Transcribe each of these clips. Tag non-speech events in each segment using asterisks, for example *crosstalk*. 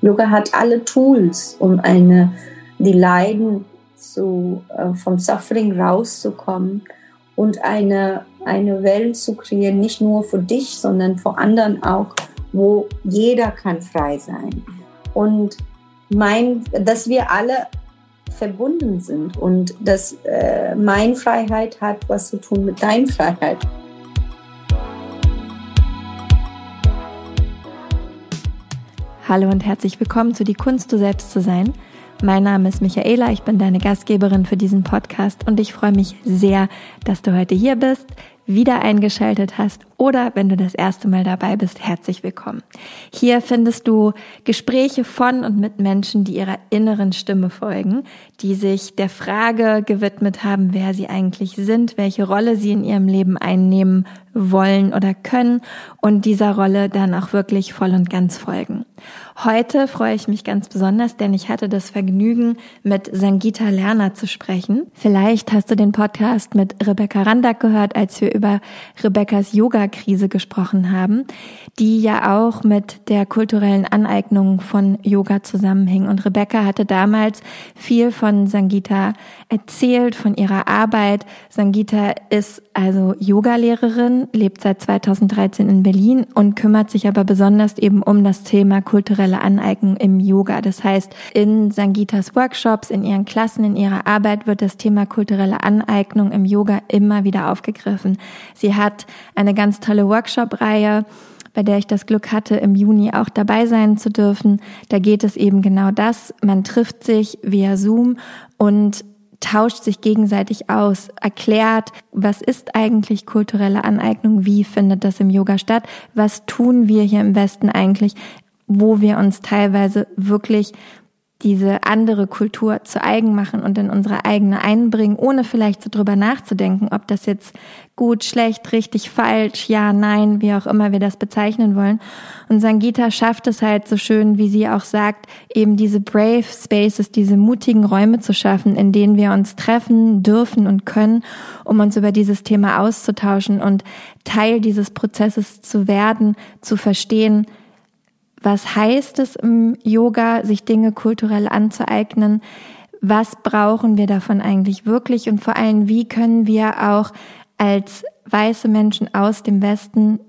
Yoga hat alle Tools, um eine, die Leiden zu, äh, vom Suffering rauszukommen und eine, eine Welt zu kreieren, nicht nur für dich, sondern für anderen auch, wo jeder kann frei sein. Und mein, dass wir alle verbunden sind und dass äh, meine Freiheit hat was zu tun mit deiner Freiheit. Hallo und herzlich willkommen zu Die Kunst, du selbst zu sein. Mein Name ist Michaela, ich bin deine Gastgeberin für diesen Podcast und ich freue mich sehr, dass du heute hier bist wieder eingeschaltet hast oder wenn du das erste Mal dabei bist, herzlich willkommen. Hier findest du Gespräche von und mit Menschen, die ihrer inneren Stimme folgen, die sich der Frage gewidmet haben, wer sie eigentlich sind, welche Rolle sie in ihrem Leben einnehmen wollen oder können und dieser Rolle dann auch wirklich voll und ganz folgen. Heute freue ich mich ganz besonders, denn ich hatte das Vergnügen, mit Sangita Lerner zu sprechen. Vielleicht hast du den Podcast mit Rebecca Randack gehört, als wir über Rebecca's Yoga-Krise gesprochen haben, die ja auch mit der kulturellen Aneignung von Yoga zusammenhing. Und Rebecca hatte damals viel von Sangita erzählt, von ihrer Arbeit. Sangita ist also Yogalehrerin, lebt seit 2013 in Berlin und kümmert sich aber besonders eben um das Thema kulturelle Aneignung im Yoga. Das heißt, in Sangitas Workshops, in ihren Klassen, in ihrer Arbeit wird das Thema kulturelle Aneignung im Yoga immer wieder aufgegriffen. Sie hat eine ganz tolle Workshop-Reihe, bei der ich das Glück hatte, im Juni auch dabei sein zu dürfen. Da geht es eben genau das. Man trifft sich via Zoom und tauscht sich gegenseitig aus, erklärt, was ist eigentlich kulturelle Aneignung, wie findet das im Yoga statt, was tun wir hier im Westen eigentlich, wo wir uns teilweise wirklich diese andere Kultur zu eigen machen und in unsere eigene einbringen, ohne vielleicht so drüber nachzudenken, ob das jetzt gut, schlecht, richtig, falsch, ja, nein, wie auch immer wir das bezeichnen wollen. Und Sangita schafft es halt so schön, wie sie auch sagt, eben diese brave spaces, diese mutigen Räume zu schaffen, in denen wir uns treffen dürfen und können, um uns über dieses Thema auszutauschen und Teil dieses Prozesses zu werden, zu verstehen, was heißt es im Yoga, sich Dinge kulturell anzueignen? Was brauchen wir davon eigentlich wirklich? Und vor allem, wie können wir auch als weiße Menschen aus dem Westen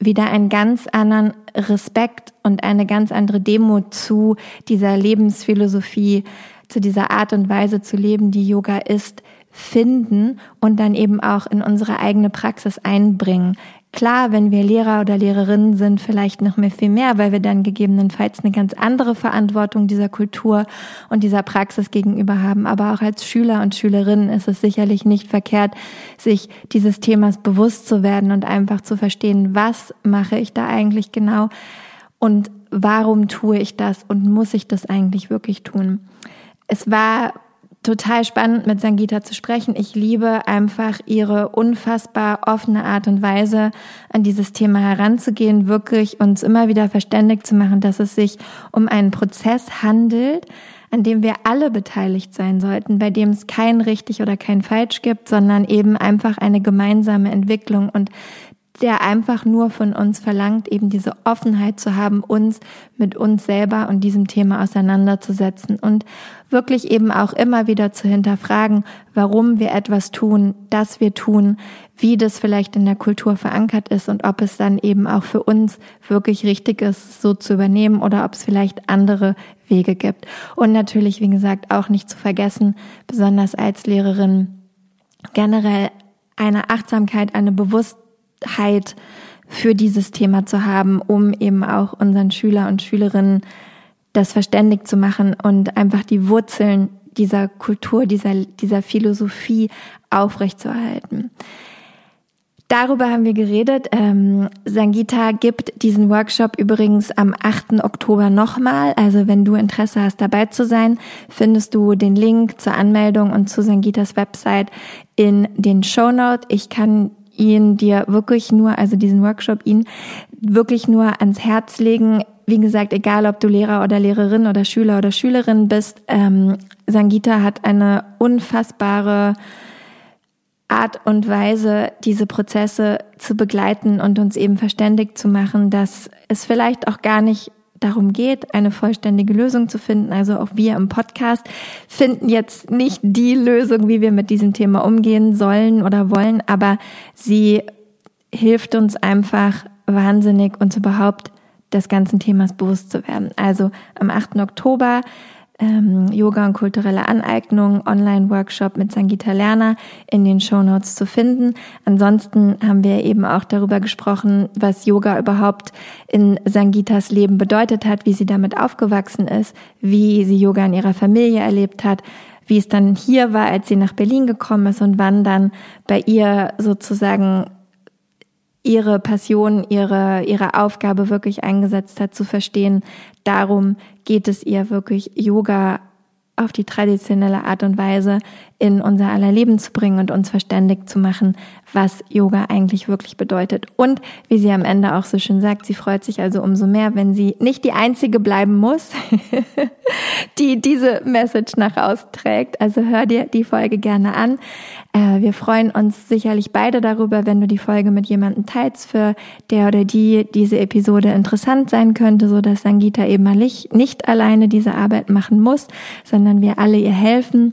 wieder einen ganz anderen Respekt und eine ganz andere Demo zu dieser Lebensphilosophie, zu dieser Art und Weise zu leben, die Yoga ist, finden und dann eben auch in unsere eigene Praxis einbringen. Klar, wenn wir Lehrer oder Lehrerinnen sind, vielleicht noch mehr viel mehr, weil wir dann gegebenenfalls eine ganz andere Verantwortung dieser Kultur und dieser Praxis gegenüber haben. Aber auch als Schüler und Schülerinnen ist es sicherlich nicht verkehrt, sich dieses Themas bewusst zu werden und einfach zu verstehen, was mache ich da eigentlich genau und warum tue ich das und muss ich das eigentlich wirklich tun. Es war total spannend, mit Sangita zu sprechen. Ich liebe einfach ihre unfassbar offene Art und Weise, an dieses Thema heranzugehen, wirklich uns immer wieder verständigt zu machen, dass es sich um einen Prozess handelt, an dem wir alle beteiligt sein sollten, bei dem es kein richtig oder kein falsch gibt, sondern eben einfach eine gemeinsame Entwicklung und der einfach nur von uns verlangt, eben diese Offenheit zu haben, uns mit uns selber und diesem Thema auseinanderzusetzen und wirklich eben auch immer wieder zu hinterfragen, warum wir etwas tun, das wir tun, wie das vielleicht in der Kultur verankert ist und ob es dann eben auch für uns wirklich richtig ist, so zu übernehmen oder ob es vielleicht andere Wege gibt. Und natürlich, wie gesagt, auch nicht zu vergessen, besonders als Lehrerin generell eine Achtsamkeit, eine Bewusstheit, Offenheit für dieses Thema zu haben, um eben auch unseren Schüler und Schülerinnen das verständig zu machen und einfach die Wurzeln dieser Kultur, dieser, dieser Philosophie aufrechtzuerhalten. Darüber haben wir geredet. Ähm, Sangita gibt diesen Workshop übrigens am 8. Oktober nochmal. Also wenn du Interesse hast, dabei zu sein, findest du den Link zur Anmeldung und zu Sangitas Website in den Show Notes. Ich kann ihn dir wirklich nur, also diesen Workshop ihn wirklich nur ans Herz legen. Wie gesagt, egal ob du Lehrer oder Lehrerin oder Schüler oder Schülerin bist, ähm, Sangita hat eine unfassbare Art und Weise, diese Prozesse zu begleiten und uns eben verständigt zu machen, dass es vielleicht auch gar nicht darum geht, eine vollständige Lösung zu finden. Also auch wir im Podcast finden jetzt nicht die Lösung, wie wir mit diesem Thema umgehen sollen oder wollen, aber sie hilft uns einfach wahnsinnig, uns überhaupt des ganzen Themas bewusst zu werden. Also am 8. Oktober ähm, Yoga und kulturelle Aneignung, Online-Workshop mit Sangita Lerner in den Show Notes zu finden. Ansonsten haben wir eben auch darüber gesprochen, was Yoga überhaupt in Sangitas Leben bedeutet hat, wie sie damit aufgewachsen ist, wie sie Yoga in ihrer Familie erlebt hat, wie es dann hier war, als sie nach Berlin gekommen ist und wann dann bei ihr sozusagen ihre Passion, ihre, ihre Aufgabe wirklich eingesetzt hat, zu verstehen, darum geht es ihr wirklich, Yoga auf die traditionelle Art und Weise in unser aller Leben zu bringen und uns verständig zu machen, was Yoga eigentlich wirklich bedeutet. Und wie sie am Ende auch so schön sagt, sie freut sich also umso mehr, wenn sie nicht die Einzige bleiben muss, *laughs* die diese Message nach austrägt. Also hör dir die Folge gerne an. Äh, wir freuen uns sicherlich beide darüber, wenn du die Folge mit jemandem teilst, für der oder die diese Episode interessant sein könnte, so dass Sangita eben nicht alleine diese Arbeit machen muss, sondern wir alle ihr helfen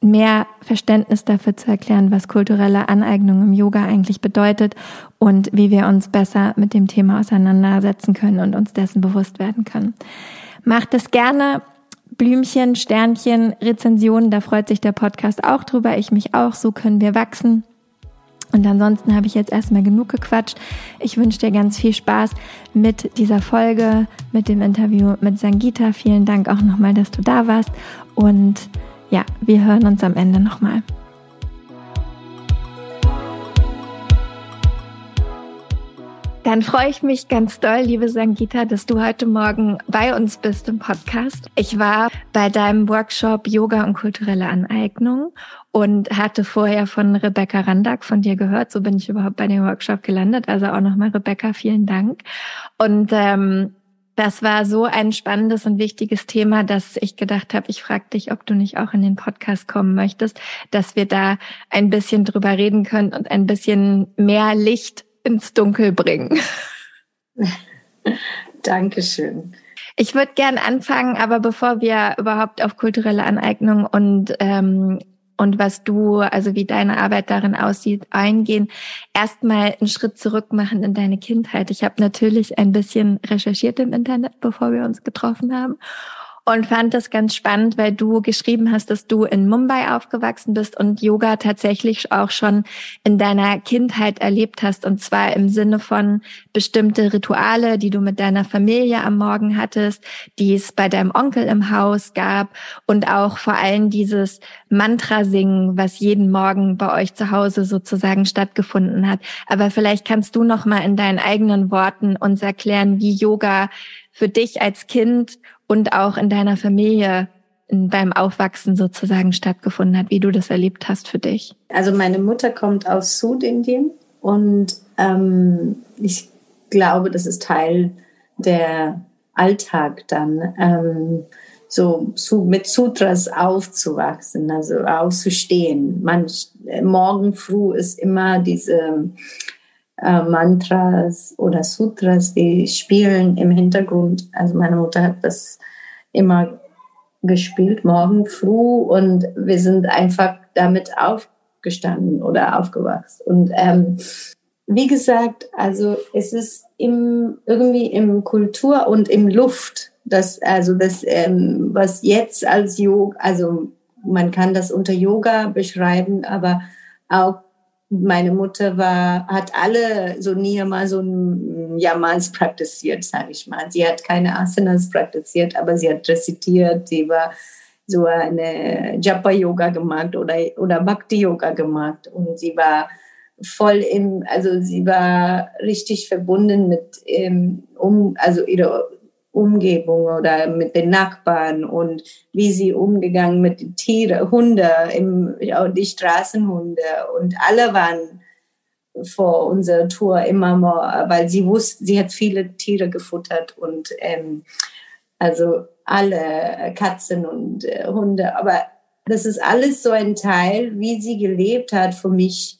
mehr Verständnis dafür zu erklären, was kulturelle Aneignung im Yoga eigentlich bedeutet und wie wir uns besser mit dem Thema auseinandersetzen können und uns dessen bewusst werden können. Macht es gerne. Blümchen, Sternchen, Rezensionen, da freut sich der Podcast auch drüber. Ich mich auch. So können wir wachsen. Und ansonsten habe ich jetzt erstmal genug gequatscht. Ich wünsche dir ganz viel Spaß mit dieser Folge, mit dem Interview mit Sangita. Vielen Dank auch nochmal, dass du da warst. Und ja, wir hören uns am Ende nochmal. Dann freue ich mich ganz doll, liebe Sangita, dass du heute Morgen bei uns bist im Podcast. Ich war bei deinem Workshop Yoga und kulturelle Aneignung und hatte vorher von Rebecca Randack von dir gehört. So bin ich überhaupt bei dem Workshop gelandet. Also auch nochmal Rebecca, vielen Dank. Und ähm, das war so ein spannendes und wichtiges Thema, dass ich gedacht habe, ich frage dich, ob du nicht auch in den Podcast kommen möchtest, dass wir da ein bisschen drüber reden können und ein bisschen mehr Licht ins Dunkel bringen. *laughs* Dankeschön. Ich würde gern anfangen, aber bevor wir überhaupt auf kulturelle Aneignung und ähm, und was du, also wie deine Arbeit darin aussieht, eingehen. Erstmal einen Schritt zurück machen in deine Kindheit. Ich habe natürlich ein bisschen recherchiert im Internet, bevor wir uns getroffen haben und fand das ganz spannend, weil du geschrieben hast, dass du in Mumbai aufgewachsen bist und Yoga tatsächlich auch schon in deiner Kindheit erlebt hast und zwar im Sinne von bestimmte Rituale, die du mit deiner Familie am Morgen hattest, die es bei deinem Onkel im Haus gab und auch vor allem dieses Mantra singen, was jeden Morgen bei euch zu Hause sozusagen stattgefunden hat. Aber vielleicht kannst du noch mal in deinen eigenen Worten uns erklären, wie Yoga für dich als Kind und auch in deiner Familie beim Aufwachsen sozusagen stattgefunden hat, wie du das erlebt hast für dich? Also meine Mutter kommt aus Südindien und ähm, ich glaube, das ist Teil der Alltag dann, ähm, so zu, mit Sutras aufzuwachsen, also aufzustehen. Man, morgen früh ist immer diese äh, Mantras oder Sutras, die spielen im Hintergrund. Also meine Mutter hat das immer gespielt, morgen früh, und wir sind einfach damit aufgestanden oder aufgewachsen. Und ähm, wie gesagt, also es ist im, irgendwie im Kultur und im Luft, das, also das, ähm, was jetzt als Yoga, also man kann das unter Yoga beschreiben, aber auch meine Mutter war, hat alle so nie mal so ein Yamas praktiziert, sage ich mal. Sie hat keine Asanas praktiziert, aber sie hat rezitiert. Sie war so eine Japa-Yoga gemacht oder, oder Bhakti-Yoga gemacht. Und sie war voll im, also sie war richtig verbunden mit, ähm, um, also ihre Umgebung oder mit den Nachbarn und wie sie umgegangen mit den Tieren, Hunde, im, die Straßenhunde. Und alle waren vor unserer Tour immer mal, weil sie wusste, sie hat viele Tiere gefuttert und ähm, also alle Katzen und äh, Hunde, aber das ist alles so ein Teil, wie sie gelebt hat. Für mich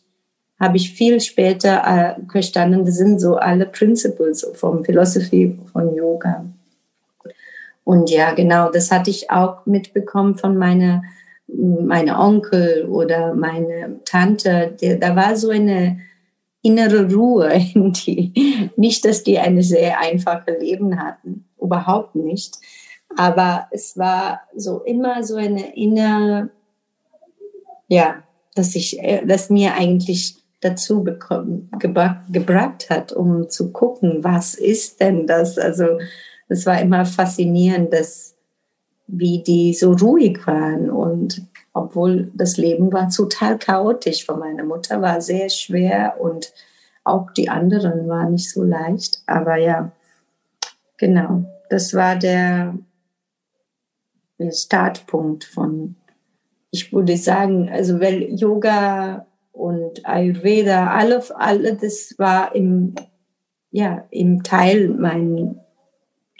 habe ich viel später äh, verstanden, das sind so alle Principles vom Philosophie von Yoga. Und ja, genau, das hatte ich auch mitbekommen von meiner meine Onkel oder meine Tante. Der, da war so eine innere Ruhe *laughs* in die. Nicht, dass die eine sehr einfache Leben hatten, überhaupt nicht. Aber es war so immer so eine innere, ja, dass ich, äh, dass mir eigentlich dazu bekommen, gebracht hat, um zu gucken, was ist denn das? Also es war immer faszinierend, dass wie die so ruhig waren und obwohl das Leben war total chaotisch für meine Mutter, war sehr schwer und auch die anderen waren nicht so leicht. Aber ja, genau, das war der Startpunkt von, ich würde sagen, also weil Yoga und Ayurveda, alle, alle das war im, ja, im Teil meiner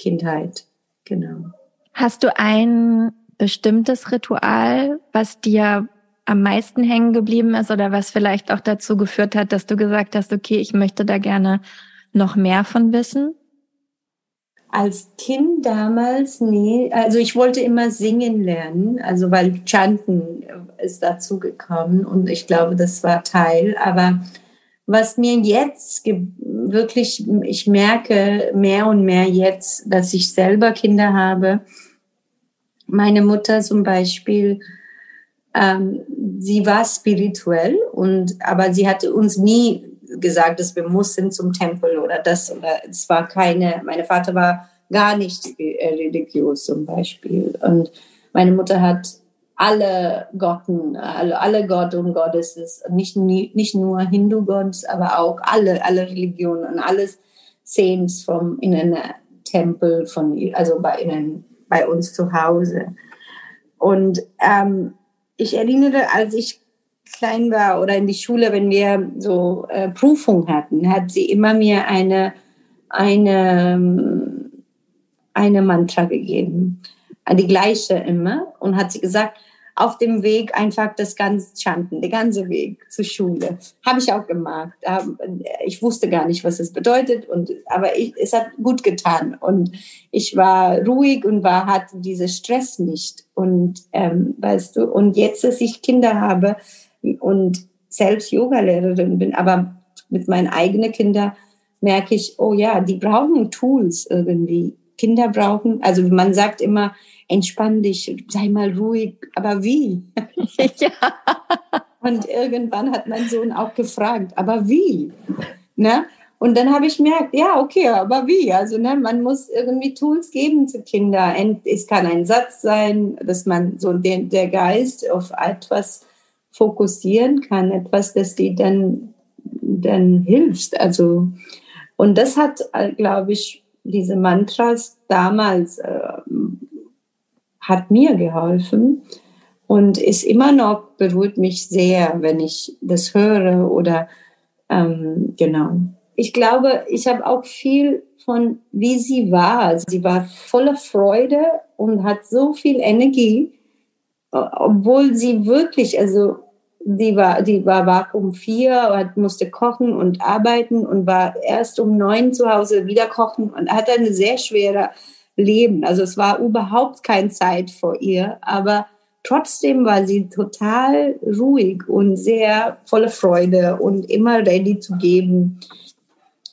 Kindheit, genau. Hast du ein bestimmtes Ritual, was dir am meisten hängen geblieben ist oder was vielleicht auch dazu geführt hat, dass du gesagt hast, okay, ich möchte da gerne noch mehr von wissen? Als Kind damals, nee, also ich wollte immer singen lernen, also weil Chanten ist dazu gekommen und ich glaube, das war Teil, aber was mir jetzt wirklich, ich merke mehr und mehr jetzt, dass ich selber Kinder habe. Meine Mutter zum Beispiel, ähm, sie war spirituell und aber sie hatte uns nie gesagt, dass wir mussten zum Tempel oder das oder es war keine. Mein Vater war gar nicht religiös zum Beispiel und meine Mutter hat alle Gotten, alle, alle Gott und Goddesses, nicht, nicht nur Hindu-Gods, aber auch alle, alle Religionen und alles Saints vom, in einem Tempel, von, also bei, in, bei uns zu Hause. Und ähm, ich erinnere, als ich klein war oder in die Schule, wenn wir so äh, Prüfung hatten, hat sie immer mir eine, eine, eine Mantra gegeben. Die gleiche immer. Und hat sie gesagt, auf dem Weg einfach das ganze Chanten, der ganze Weg zur Schule. Habe ich auch gemacht. Ich wusste gar nicht, was es bedeutet, und, aber ich, es hat gut getan. Und ich war ruhig und war, hatte diesen Stress nicht. Und ähm, weißt du, und jetzt, dass ich Kinder habe und selbst Yogalehrerin bin, aber mit meinen eigenen Kindern merke ich, oh ja, die brauchen Tools irgendwie. Kinder brauchen, also man sagt immer, entspann dich, sei mal ruhig, aber wie? *laughs* ja. Und irgendwann hat mein Sohn auch gefragt, aber wie? Ne? Und dann habe ich gemerkt, ja, okay, aber wie? Also ne, man muss irgendwie Tools geben zu Kindern. Es kann ein Satz sein, dass man so den, der Geist auf etwas fokussieren kann, etwas, das dir dann, dann hilft. Also, und das hat, äh, glaube ich, diese Mantras damals äh, hat mir geholfen und ist immer noch, beruhigt mich sehr, wenn ich das höre oder ähm, genau. Ich glaube, ich habe auch viel von, wie sie war. Sie war voller Freude und hat so viel Energie, obwohl sie wirklich, also die war, die war wach um vier und musste kochen und arbeiten und war erst um neun zu Hause wieder kochen und hatte eine sehr schwere Leben. Also es war überhaupt keine Zeit vor ihr, aber trotzdem war sie total ruhig und sehr voller Freude und immer ready zu geben.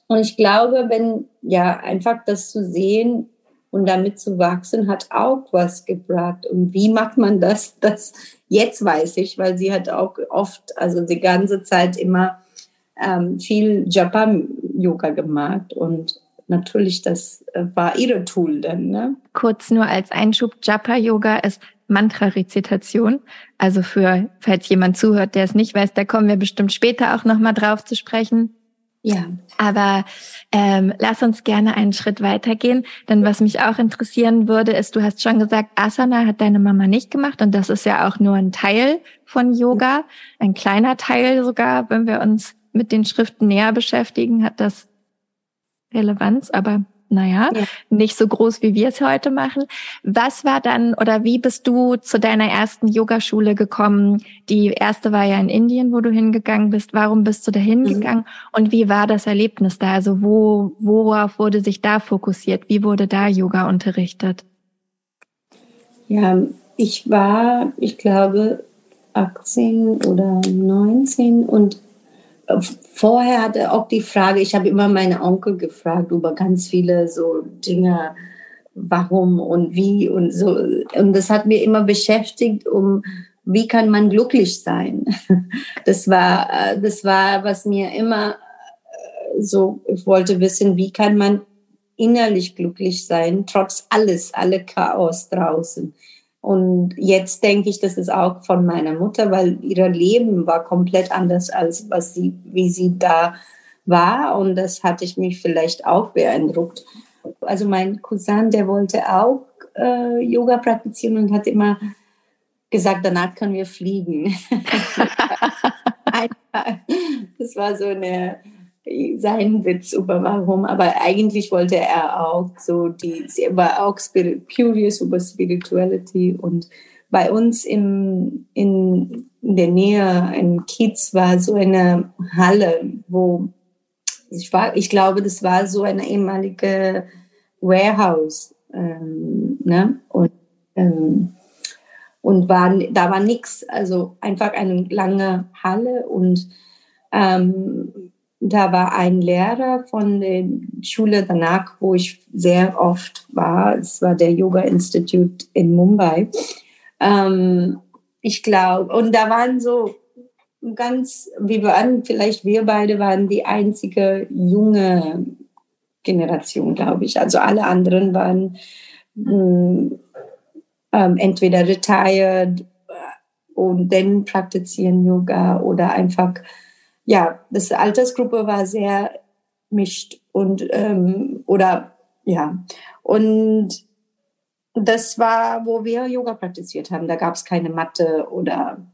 Und ich glaube, wenn ja einfach das zu sehen und damit zu wachsen, hat auch was gebracht. Und wie macht man das? *laughs* Das jetzt weiß ich, weil sie hat auch oft, also die ganze Zeit immer ähm, viel Japan-Yoga gemacht und natürlich, das äh, war ihre Tool dann. Ne? Kurz nur als Einschub, Japa-Yoga ist Mantra-Rezitation. Also für, falls jemand zuhört, der es nicht weiß, da kommen wir bestimmt später auch nochmal drauf zu sprechen. Ja. Aber ähm, lass uns gerne einen Schritt weitergehen. Denn was mich auch interessieren würde, ist, du hast schon gesagt, Asana hat deine Mama nicht gemacht und das ist ja auch nur ein Teil von Yoga, ein kleiner Teil sogar, wenn wir uns mit den Schriften näher beschäftigen, hat das Relevanz, aber naja, ja. nicht so groß, wie wir es heute machen. Was war dann oder wie bist du zu deiner ersten Yogaschule gekommen? Die erste war ja in Indien, wo du hingegangen bist. Warum bist du da hingegangen? Mhm. Und wie war das Erlebnis da? Also wo, worauf wurde sich da fokussiert? Wie wurde da Yoga unterrichtet? Ja, ich war, ich glaube, 18 oder 19 und vorher hatte auch die Frage, ich habe immer meine Onkel gefragt über ganz viele so Dinge, warum und wie und so. Und das hat mir immer beschäftigt, um wie kann man glücklich sein. *laughs* Das war, äh, das war, was mir immer äh, so, ich wollte wissen, wie kann man innerlich glücklich sein, trotz alles, alle Chaos draußen. Und jetzt denke ich, das ist auch von meiner Mutter, weil ihr Leben war komplett anders als was sie, wie sie da war. Und das hatte ich mich vielleicht auch beeindruckt. Also mein Cousin, der wollte auch äh, Yoga praktizieren und hat immer gesagt, danach können wir fliegen. *laughs* *laughs* das war so eine sein Witz über warum, aber eigentlich wollte er auch so die, er war auch spirit, curious über Spirituality und bei uns im, in, in der Nähe in Kiez war so eine Halle, wo ich war, ich glaube, das war so eine ehemalige Warehouse, ähm, ne? Und, ähm, und war, da war nichts, also einfach eine lange Halle und ähm, da war ein Lehrer von der Schule danach, wo ich sehr oft war. Es war der Yoga Institute in Mumbai. Ähm, ich glaube, und da waren so ganz, wir waren, vielleicht wir beide waren die einzige junge Generation, glaube ich. Also alle anderen waren mh, hm, ähm, entweder retired und dann praktizieren Yoga oder einfach ja, das Altersgruppe war sehr mischt und ähm, oder ja und das war, wo wir Yoga praktiziert haben. Da gab es keine Matte oder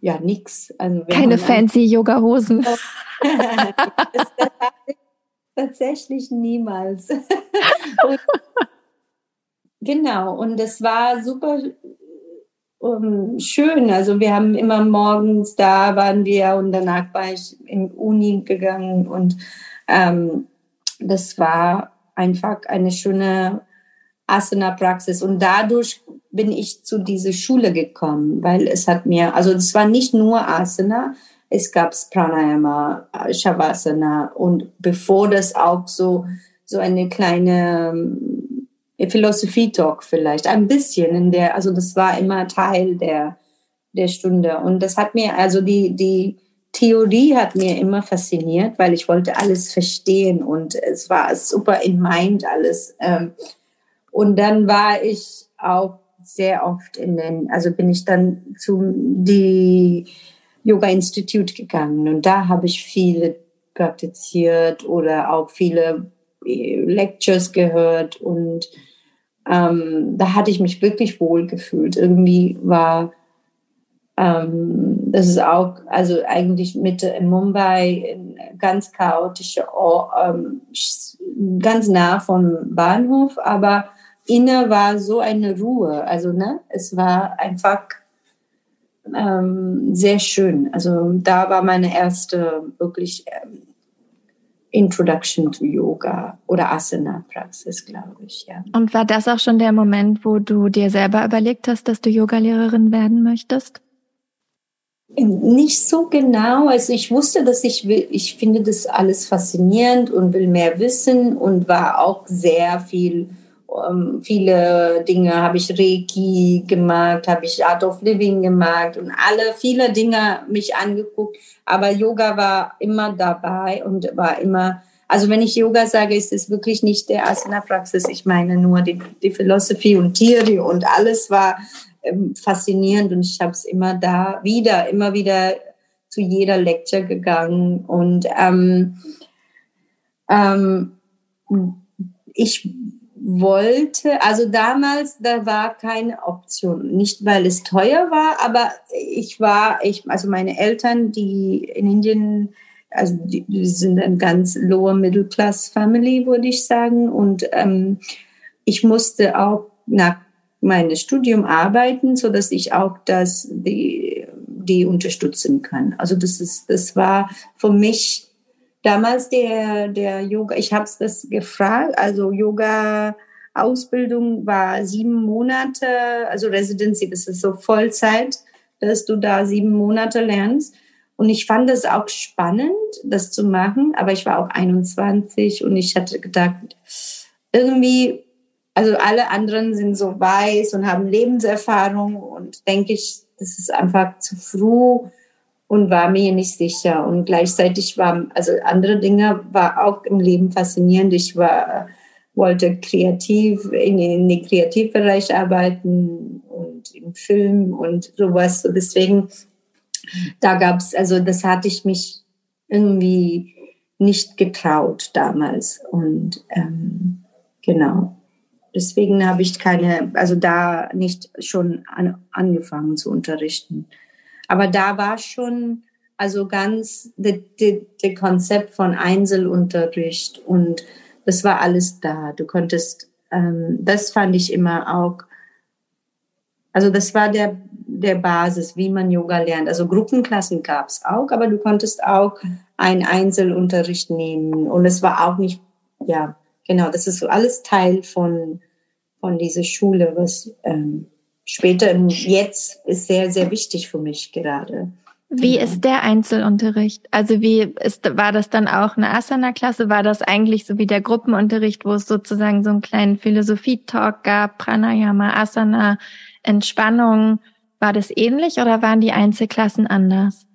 ja nix. Also keine fancy Yoga Hosen. *laughs* tatsächlich niemals. *laughs* und, genau und es war super um, schön. Also wir haben immer morgens da waren wir und danach war ich in Uni gegangen und ähm, das war einfach eine schöne Asana-Praxis und dadurch bin ich zu dieser Schule gekommen, weil es hat mir, also es war nicht nur Asana, es gab Pranayama, Shavasana und bevor das auch so so eine kleine Philosophie-Talk vielleicht, ein bisschen in der, also das war immer Teil der, der Stunde. Und das hat mir, also die, die Theorie hat mir immer fasziniert, weil ich wollte alles verstehen und es war super in mind alles. Ähm, und dann war ich auch sehr oft in den, also bin ich dann zum die Yoga Institute gegangen und da habe ich viele praktiziert oder auch viele Lectures gehört und ähm, da hatte ich mich wirklich wohl gefühlt. Irgendwie war ähm, das ist auch, also eigentlich Mitte in Mumbai, ganz chaotische, ähm, ganz nah vom Bahnhof, aber inne war so eine Ruhe. Also ne, es war einfach ähm, sehr schön. Also da war meine erste wirklich ähm, Introduction to Yoga oder Asana-Praxis, glaube ich, ja. Und war das auch schon der Moment, wo du dir selber überlegt hast, dass du Yogalehrerin werden möchtest? Nicht so genau. Also ich wusste, dass ich will, ich finde das alles faszinierend und will mehr wissen und war auch sehr viel ähm, viele Dinge habe ich Reiki gemacht, habe ich Art of Living gemacht und alle, viele Dinge mich angeguckt. Aber Yoga war immer dabei und war immer, also wenn ich Yoga sage, ist es wirklich nicht der Asana-Praxis. Ich meine nur die, die Philosophie und Theorie und alles war ähm, faszinierend und ich habe es immer da wieder, immer wieder zu jeder Lecture gegangen und ähm, ähm, ich wollte, also damals, da war keine Option. Nicht, weil es teuer war, aber ich war, ich, also meine Eltern, die in Indien, also die, die sind ein ganz lower middle class family, würde ich sagen. Und ähm, ich musste auch nach meinem Studium arbeiten, so dass ich auch das, die, die unterstützen kann. Also das ist, das war für mich damals der, der Yoga, ich habe es gefragt, also Yoga Ausbildung war sieben Monate, also Residency, das ist so Vollzeit, dass du da sieben Monate lernst. Und ich fand es auch spannend, das zu machen, aber ich war auch 21 und ich hatte gedacht, irgendwie, also alle anderen sind so weiß und haben Lebenserfahrung und denke ich, das ist einfach zu früh und war mir nicht sicher. Und gleichzeitig war, also andere Dinge war auch im Leben faszinierend. Ich war, wollte kreativ in, in den Kreativbereich arbeiten und im Film und sowas. So deswegen, da gab's, also das hatte ich mich irgendwie nicht getraut damals. Und ähm, genau. Deswegen habe ich keine, also da nicht schon an, angefangen zu unterrichten. Aber da war schon also ganz das Konzept von Einzelunterricht und das war alles da. Du konntest, ähm, das fand ich immer auch, also das war der, der Basis, wie man Yoga lernt. Also Gruppenklassen gab es auch, aber du konntest auch einen Einzelunterricht nehmen und es war auch nicht, ja, genau, das ist so alles Teil von, von dieser Schule, was ähm, später im Jetzt ist sehr, sehr wichtig für mich gerade. Wie ist der Einzelunterricht? Also wie ist, war das dann auch eine Asana-Klasse? War das eigentlich so wie der Gruppenunterricht, wo es sozusagen so einen kleinen Philosophie-Talk gab, Pranayama, Asana, Entspannung? War das ähnlich oder waren die Einzelklassen anders?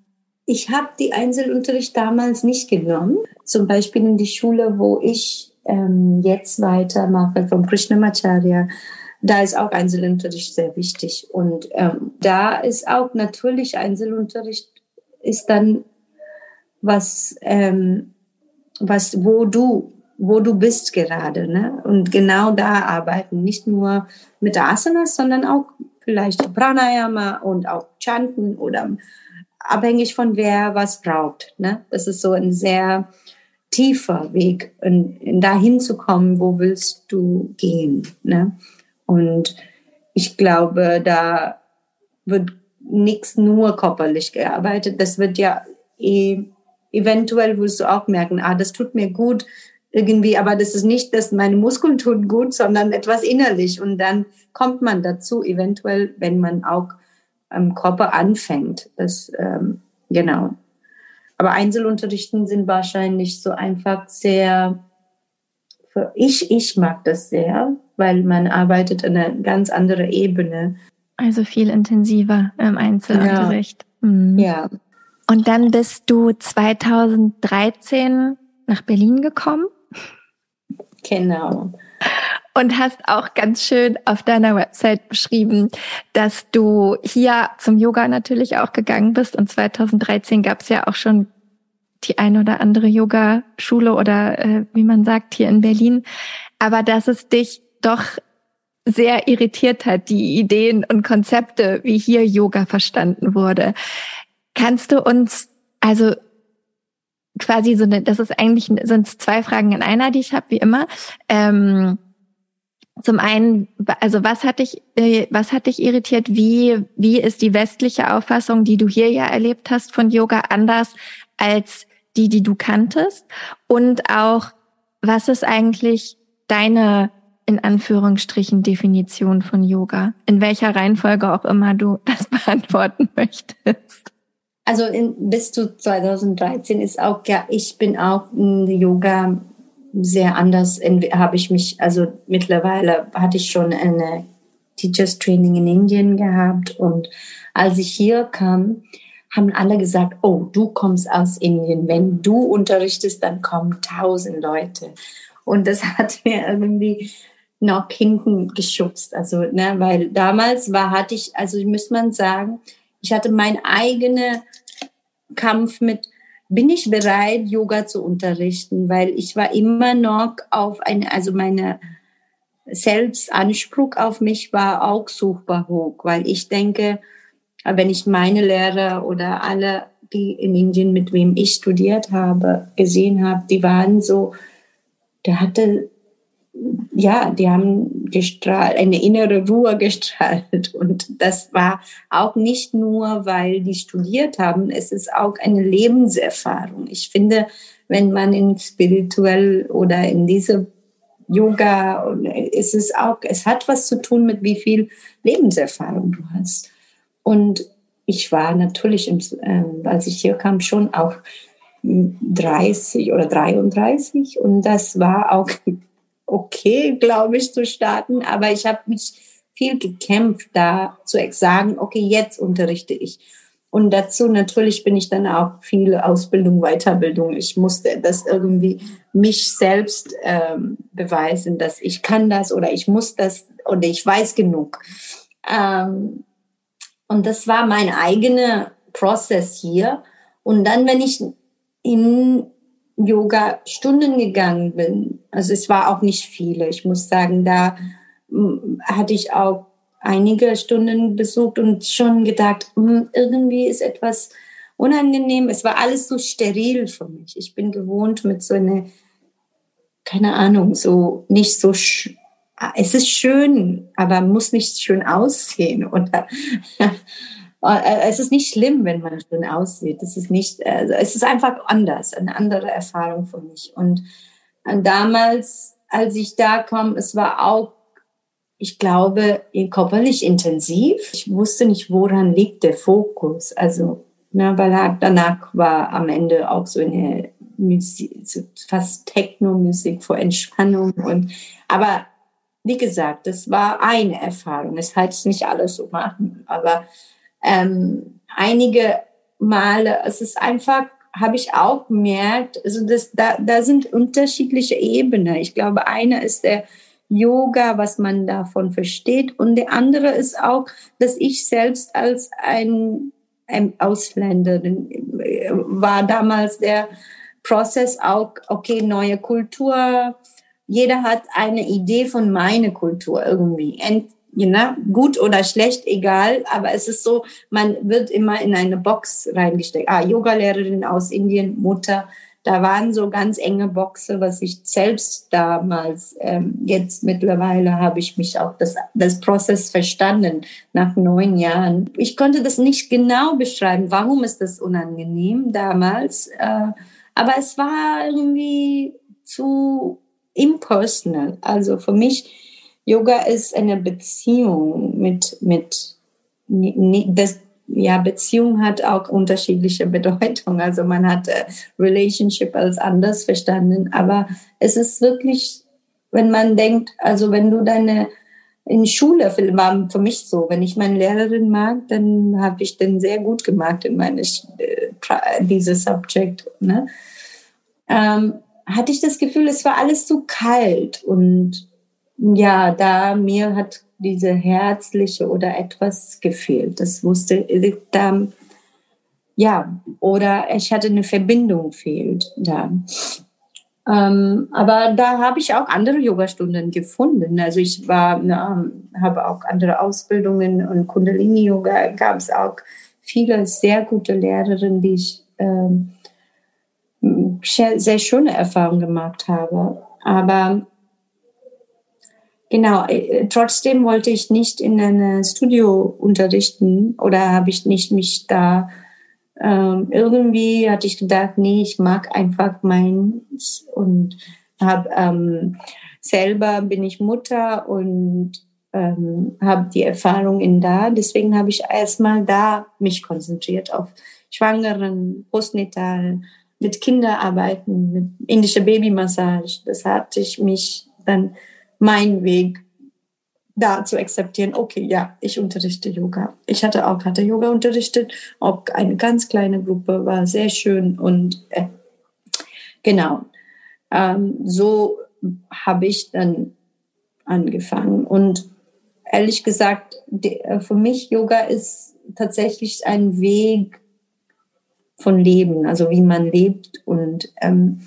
Ich habe die Einzelunterricht damals nicht genommen. Zum Beispiel in die Schule, wo ich ähm, jetzt weitermache, vom Krishnamacharya da ist auch Einzelunterricht sehr wichtig. Und ähm, da ist auch natürlich Einzelunterricht ist dann was, ähm, was wo du wo du bist gerade, ne? Und genau da arbeiten, nicht nur mit Asanas, sondern auch vielleicht Pranayama und auch Chanten oder abhängig von wer was braucht, ne? Das ist so ein sehr tiefer Weg, in, in dahin zu kommen, wo willst du gehen, ne? Und ich glaube, da wird nichts nur körperlich gearbeitet. Das wird ja eh, eventuell wirst du auch merken, ah, das tut mir gut irgendwie, aber das ist nicht, dass meine Muskeln tun gut, sondern etwas innerlich. Und dann kommt man dazu, eventuell, wenn man auch am Körper anfängt. Das, ähm, genau. Aber Einzelunterrichten sind wahrscheinlich so einfach sehr, ich, ich mag das sehr, weil man arbeitet in einer ganz anderen Ebene. Also viel intensiver im Einzelunterricht. Ja. Mhm. ja. Und dann bist du 2013 nach Berlin gekommen. Genau. Und hast auch ganz schön auf deiner Website beschrieben, dass du hier zum Yoga natürlich auch gegangen bist. Und 2013 gab es ja auch schon die ein oder andere Yoga-Schule oder äh, wie man sagt hier in Berlin. Aber dass es dich doch sehr irritiert hat, die Ideen und Konzepte, wie hier Yoga verstanden wurde. Kannst du uns, also quasi so eine, das ist eigentlich, sind zwei Fragen in einer, die ich habe, wie immer. Ähm, zum einen, also was hat dich, äh, was hat dich irritiert? Wie, wie ist die westliche Auffassung, die du hier ja erlebt hast von Yoga anders als die, die du kanntest? Und auch, was ist eigentlich deine in Anführungsstrichen Definition von Yoga? In welcher Reihenfolge auch immer du das *laughs* beantworten möchtest. Also in, bis zu 2013 ist auch, ja, ich bin auch Yoga sehr anders, habe ich mich, also mittlerweile hatte ich schon eine Teachers Training in Indien gehabt und als ich hier kam, haben alle gesagt, oh, du kommst aus Indien. Wenn du unterrichtest, dann kommen tausend Leute. Und das *laughs* hat mir irgendwie noch hinten geschubst. Also, ne, weil damals war, hatte ich, also müsste man sagen, ich hatte meinen eigenen Kampf mit, bin ich bereit, Yoga zu unterrichten, weil ich war immer noch auf eine, also meine Selbstanspruch auf mich war auch super hoch, weil ich denke, wenn ich meine Lehrer oder alle, die in Indien, mit wem ich studiert habe, gesehen habe, die waren so, der hatte ja, die haben gestrahlt, eine innere Ruhe *laughs* gestrahlt. Und das war auch nicht nur, weil die studiert haben, es ist auch eine Lebenserfahrung. Ich finde, wenn man in spirituell oder in diese Yoga es ist auch, es hat was zu tun mit wie viel Lebenserfahrung du hast. Und ich war natürlich, im, äh, als ich hier kam, schon auch 30 oder 33 und das war auch okay, glaube ich, zu starten. Aber ich habe mich viel gekämpft, da zu sagen, okay, jetzt unterrichte ich. Und dazu natürlich bin ich dann auch viel Ausbildung, Weiterbildung. Ich musste das irgendwie mich selbst ähm, beweisen, dass ich kann das oder ich muss das oder ich weiß genug. Ähm, und das war mein eigener Prozess hier. Und dann, wenn ich in Yoga Stunden gegangen bin, also es war auch nicht viele, ich muss sagen, da hm, hatte ich auch einige Stunden besucht und schon gedacht, hm, irgendwie ist etwas unangenehm. Es war alles so steril für mich. Ich bin gewohnt mit so einer, keine Ahnung, so nicht so, es ist schön, aber muss nicht schön aussehen oder es ist nicht schlimm, wenn man schön aussieht. Es ist nicht, also es ist einfach anders, eine andere Erfahrung für mich. Und, und damals, als ich da kam, es war auch ich glaube, körperlich intensiv. Ich wusste nicht, woran liegt der Fokus. Also, ne, weil danach war am Ende auch so eine Musik, fast Techno-Musik vor Entspannung. Und, aber wie gesagt, das war eine Erfahrung. Es heißt nicht alles so machen, aber ähm, einige Male, es ist einfach, habe ich auch gemerkt, also das, da, da sind unterschiedliche Ebenen. Ich glaube, eine ist der Yoga, was man davon versteht. Und der andere ist auch, dass ich selbst als ein, ein Ausländer war damals der Prozess auch, okay, neue Kultur. Jeder hat eine Idee von meiner Kultur irgendwie. Know, gut oder schlecht, egal. Aber es ist so, man wird immer in eine Box reingesteckt. Ah, Yogalehrerin aus Indien, Mutter da waren so ganz enge Boxe, was ich selbst damals, ähm, jetzt mittlerweile habe ich mich auch das, das Prozess verstanden nach neun Jahren. Ich konnte das nicht genau beschreiben, warum ist das unangenehm damals, äh, aber es war irgendwie zu impersonal. Also für mich, Yoga ist eine Beziehung mit, mit, das, ja, Beziehung hat auch unterschiedliche *laughs* Bedeutung. Also man hat äh, Relationship als anders verstanden. Aber es ist wirklich, wenn man denkt, also wenn du deine in Schule war für mich so, wenn ich meine Lehrerin mag, dann habe ich den sehr gut gemacht in meine äh, dieses Subject. Ne? Ähm, hatte ich das Gefühl, es war alles zu kalt und ja, da mir hat diese herzliche oder etwas gefehlt. Das wusste da, ja, oder ich hatte eine Verbindung fehlt da. Ähm, aber da habe ich auch andere Yogastunden gefunden. Also ich war, habe auch andere Ausbildungen und Kundalini-Yoga gab es auch viele sehr gute Lehrerinnen, die ich ähm, sehr schöne Erfahrungen gemacht habe. Aber Genau, äh, trotzdem wollte ich nicht in einem Studio unterrichten oder habe ich nicht mich da ähm, irgendwie hatte ich gedacht, nee, ich mag einfach meins und habe ähm, selber bin ich Mutter und ähm, habe die Erfahrung in da. Deswegen habe ich erstmal da mich konzentriert auf Schwangeren, Postnatal, mit Kinderarbeiten, mit indischer Babymassage. Das hatte ich mich dann mein Weg da zu akzeptieren, okay, ja, ich unterrichte Yoga. Ich hatte auch hatte Yoga unterrichtet, auch eine ganz kleine Gruppe, war sehr schön und äh, genau. Ähm, so habe ich dann angefangen und ehrlich gesagt, die, äh, für mich Yoga ist tatsächlich ein Weg von Leben, also wie man lebt und ähm,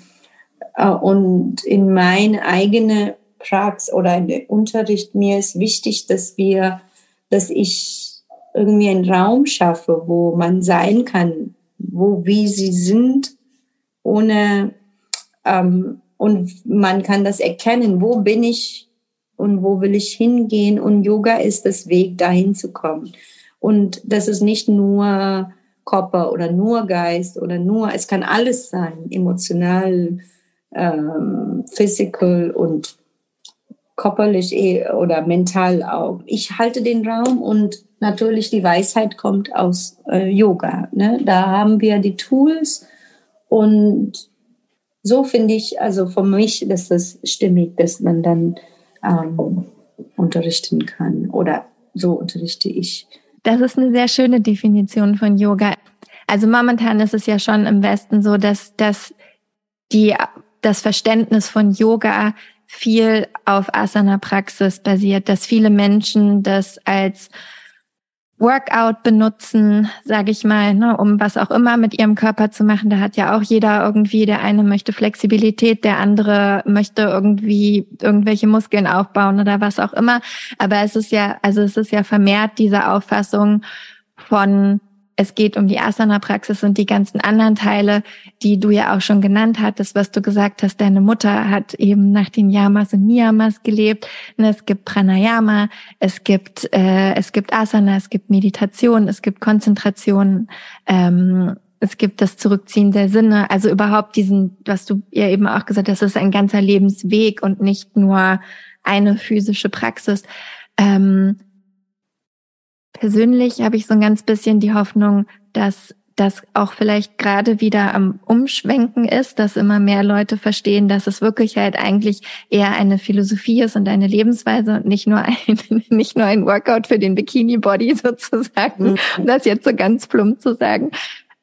äh, und in meine eigene Prax oder in der Unterricht, mir ist wichtig, dass wir, dass ich irgendwie einen Raum schaffe, wo man sein kann, wo wie sie sind, ohne ähm, und man kann das erkennen, wo bin ich und wo will ich hingehen und Yoga ist das Weg, dahin zu kommen. Und das ist nicht nur Körper oder nur Geist oder nur, es kann alles sein, emotional, ähm, physical und körperlich eh oder mental auch. Ich halte den Raum und natürlich die Weisheit kommt aus äh, Yoga. Ne? Da haben wir die Tools und so finde ich, also für mich, dass das stimmig, dass man dann ähm, unterrichten kann oder so unterrichte ich. Das ist eine sehr schöne Definition von Yoga. Also momentan ist es ja schon im Westen so, dass, dass die, das Verständnis von Yoga viel auf Asana-Praxis basiert, dass viele Menschen das als Workout benutzen, sage ich mal, ne, um was auch immer mit ihrem Körper zu machen. Da hat ja auch jeder irgendwie, der eine möchte Flexibilität, der andere möchte irgendwie irgendwelche Muskeln aufbauen oder was auch immer. Aber es ist ja, also es ist ja vermehrt diese Auffassung von es geht um die Asana-Praxis und die ganzen anderen Teile, die du ja auch schon genannt hattest, was du gesagt hast, deine Mutter hat eben nach den Yamas und Niyamas gelebt. Ne, es gibt Pranayama, es gibt, äh, es gibt Asana, es gibt Meditation, es gibt Konzentration, ähm, es gibt das Zurückziehen der Sinne, also überhaupt diesen, was du ja eben auch gesagt hast, das ist ein ganzer Lebensweg und nicht nur eine physische Praxis. Ähm, Persönlich habe ich so ein ganz bisschen die Hoffnung, dass das auch vielleicht gerade wieder am Umschwenken ist, dass immer mehr Leute verstehen, dass es wirklich halt eigentlich eher eine Philosophie ist und eine Lebensweise und nicht nur ein, *laughs* nicht nur ein Workout für den Bikini-Body *laughs* sozusagen, mhm. um das jetzt so ganz plump zu sagen.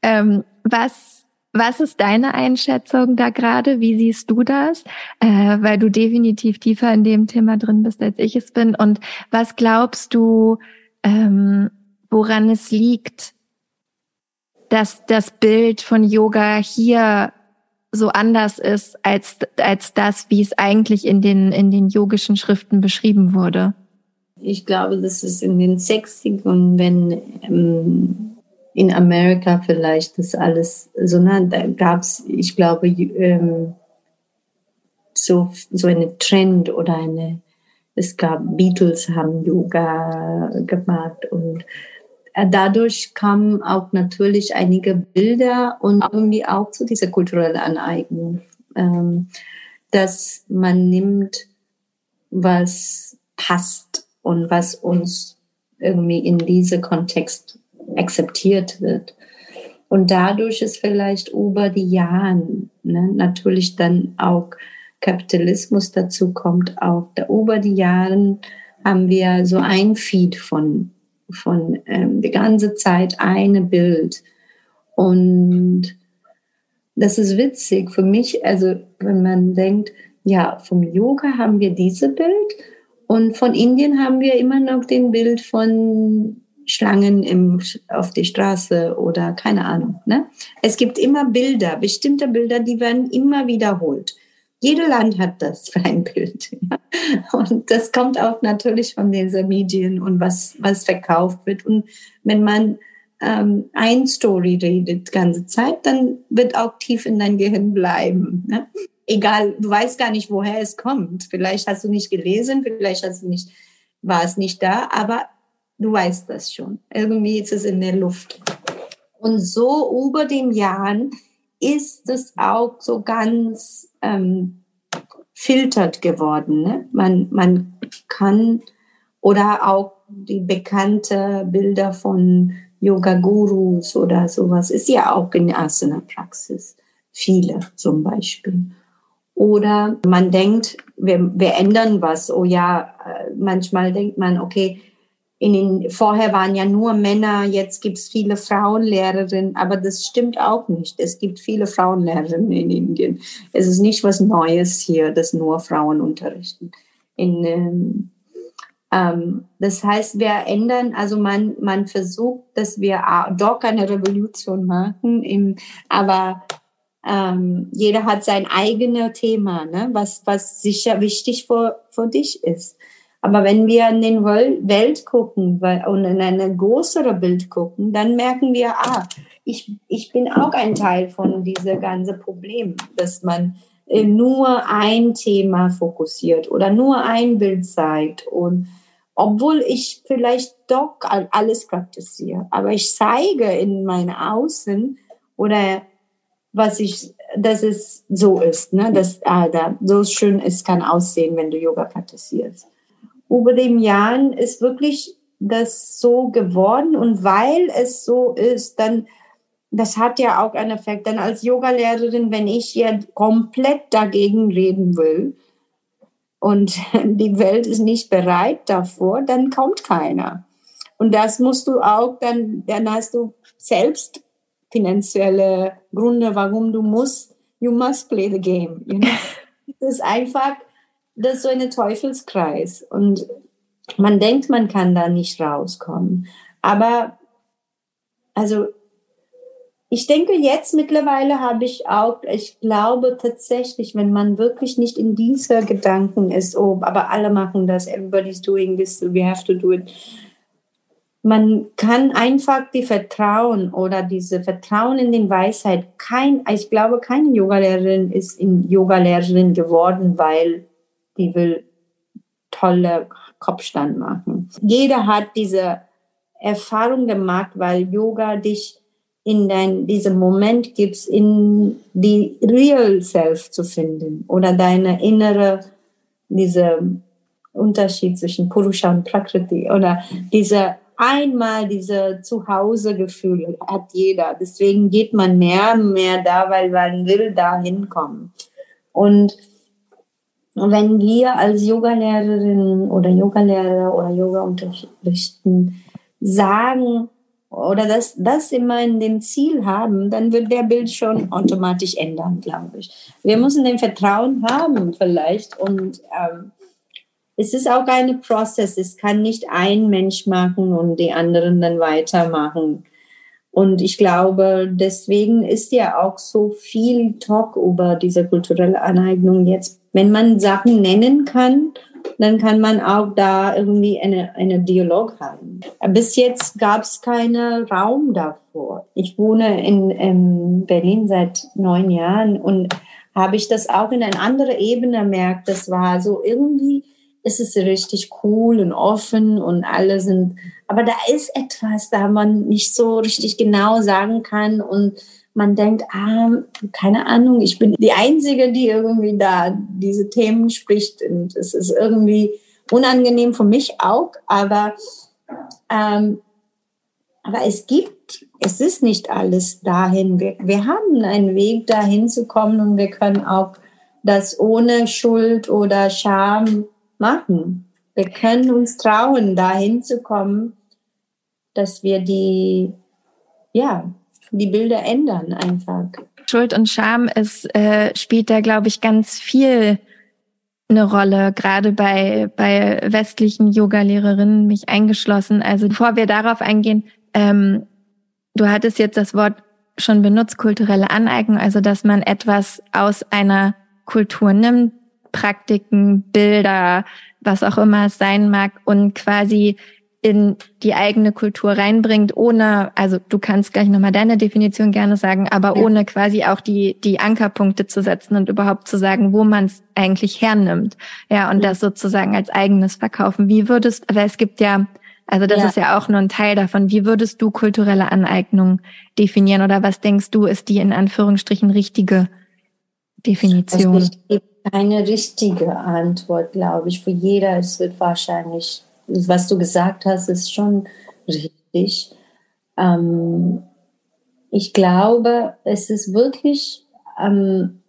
Ähm, was, was ist deine Einschätzung da gerade? Wie siehst du das? Äh, weil du definitiv tiefer in dem Thema drin bist, als ich es bin. Und was glaubst du, ähm, woran es liegt, dass das Bild von Yoga hier so anders ist als, als das, wie es eigentlich in den, in den yogischen Schriften beschrieben wurde? Ich glaube, das ist in den 60ern, wenn ähm, in Amerika vielleicht das alles so, na, da gab es, ich glaube, ähm, so, so eine Trend oder eine es gab Beatles haben Yoga gemacht und äh, dadurch kamen auch natürlich einige Bilder und irgendwie auch zu dieser kulturellen Aneignung, ähm, dass man nimmt, was passt und was uns irgendwie in diesem Kontext akzeptiert wird. Und dadurch ist vielleicht über die Jahre ne, natürlich dann auch Kapitalismus dazu kommt, auch da über die Jahre haben wir so ein Feed von, von ähm, die ganze Zeit eine Bild. Und das ist witzig für mich, also wenn man denkt, ja, vom Yoga haben wir diese Bild und von Indien haben wir immer noch den Bild von Schlangen im, auf die Straße oder keine Ahnung. Ne? Es gibt immer Bilder, bestimmte Bilder, die werden immer wiederholt. Jede Land hat das für ein Bild. Und das kommt auch natürlich von diesen Medien und was, was verkauft wird. Und wenn man ähm, ein Story redet die ganze Zeit, dann wird auch tief in dein Gehirn bleiben. Ne? Egal, du weißt gar nicht, woher es kommt. Vielleicht hast du nicht gelesen, vielleicht hast du nicht, war es nicht da, aber du weißt das schon. Irgendwie ist es in der Luft. Und so über den Jahren ist es auch so ganz ähm, filtert geworden. Ne? Man, man kann oder auch die bekannte Bilder von Yoga-Gurus oder sowas ist ja auch in Asana-Praxis. Viele zum Beispiel. Oder man denkt, wir, wir ändern was. Oh ja, äh, manchmal denkt man, okay, in den, vorher waren ja nur Männer, jetzt gibt es viele Frauenlehrerinnen, aber das stimmt auch nicht. Es gibt viele Frauenlehrerinnen in Indien. Es ist nicht was Neues hier, dass nur Frauen unterrichten. In, ähm, ähm, das heißt, wir ändern, also man, man versucht, dass wir doch eine Revolution machen, im, aber ähm, jeder hat sein eigenes Thema, ne? was, was sicher wichtig für, für dich ist. Aber wenn wir in den Welt gucken und in ein größere Bild gucken, dann merken wir, ah, ich, ich bin auch ein Teil von dieser ganzen Problem, dass man äh, nur ein Thema fokussiert oder nur ein Bild zeigt und obwohl ich vielleicht doch alles praktiziere, aber ich zeige in meinem Außen oder was ich dass es so ist, ne? dass ah, da so schön es kann aussehen, wenn du Yoga praktizierst. Über den Jahren ist wirklich das so geworden und weil es so ist, dann das hat ja auch einen Effekt. Dann als Yogalehrerin, wenn ich jetzt komplett dagegen reden will und *laughs* die Welt ist nicht bereit davor, dann kommt keiner. Und das musst du auch, dann, dann hast du selbst finanzielle Gründe, warum du musst, you must play the game. You know? *laughs* das ist einfach, das ist so ein Teufelskreis. Und man denkt, man kann da nicht rauskommen. Aber, also, ich denke, jetzt mittlerweile habe ich auch, ich glaube tatsächlich, wenn man wirklich nicht in dieser Gedanken ist, oh, aber alle machen das, everybody's doing this, we have to do it. Man kann einfach die Vertrauen oder diese Vertrauen in den Weisheit, kein, ich glaube, keine Yogalehrerin ist in Yogalehrerin geworden, weil die will tolle Kopfstand machen. Jeder hat diese Erfahrung gemacht, weil Yoga dich in dein, diesem Moment gibst, in die Real Self zu finden oder deine innere, diese Unterschied zwischen Purusha und Prakriti oder diese einmal diese Zuhausegefühle hat jeder. Deswegen geht man mehr und mehr da, weil man will da hinkommen. Und wenn wir als Yogalehrerin oder Yogalehrer oder Yoga unterrichten sagen, oder das, das immer in dem Ziel haben, dann wird der Bild schon automatisch ändern, glaube ich. Wir müssen den Vertrauen haben vielleicht und ähm, es ist auch ein Prozess. Es kann nicht ein Mensch machen und die anderen dann weitermachen. Und ich glaube, deswegen ist ja auch so viel Talk über diese kulturelle Aneignung jetzt. Wenn man Sachen nennen kann, dann kann man auch da irgendwie eine, eine Dialog haben. Bis jetzt gab es keinen Raum davor. Ich wohne in, in Berlin seit neun Jahren und habe ich das auch in eine andere Ebene gemerkt. Das war so irgendwie, ist es richtig cool und offen und alle sind, aber da ist etwas, da man nicht so richtig genau sagen kann und man denkt, ah, keine Ahnung, ich bin die Einzige, die irgendwie da diese Themen spricht. Und es ist irgendwie unangenehm für mich auch, aber, ähm, aber es gibt, es ist nicht alles dahin. Wir, wir haben einen Weg dahin zu kommen und wir können auch das ohne Schuld oder Scham machen. Wir können uns trauen, dahin zu kommen, dass wir die, ja, die Bilder ändern einfach. Schuld und Scham ist, äh, spielt da, glaube ich, ganz viel eine Rolle, gerade bei, bei westlichen Yoga-Lehrerinnen, mich eingeschlossen. Also bevor wir darauf eingehen, ähm, du hattest jetzt das Wort schon benutzt, kulturelle Aneignung, also dass man etwas aus einer Kultur nimmt, Praktiken, Bilder, was auch immer es sein mag, und quasi in die eigene Kultur reinbringt, ohne, also du kannst gleich nochmal deine Definition gerne sagen, aber ja. ohne quasi auch die, die Ankerpunkte zu setzen und überhaupt zu sagen, wo man es eigentlich hernimmt. Ja, und ja. das sozusagen als eigenes verkaufen. Wie würdest, weil es gibt ja, also das ja. ist ja auch nur ein Teil davon, wie würdest du kulturelle Aneignung definieren oder was denkst du, ist die in Anführungsstrichen richtige Definition? Es gibt keine richtige Antwort, glaube ich. Für jeder es wird wahrscheinlich was du gesagt hast, ist schon richtig. Ähm, ich glaube, es ist wirklich ähm,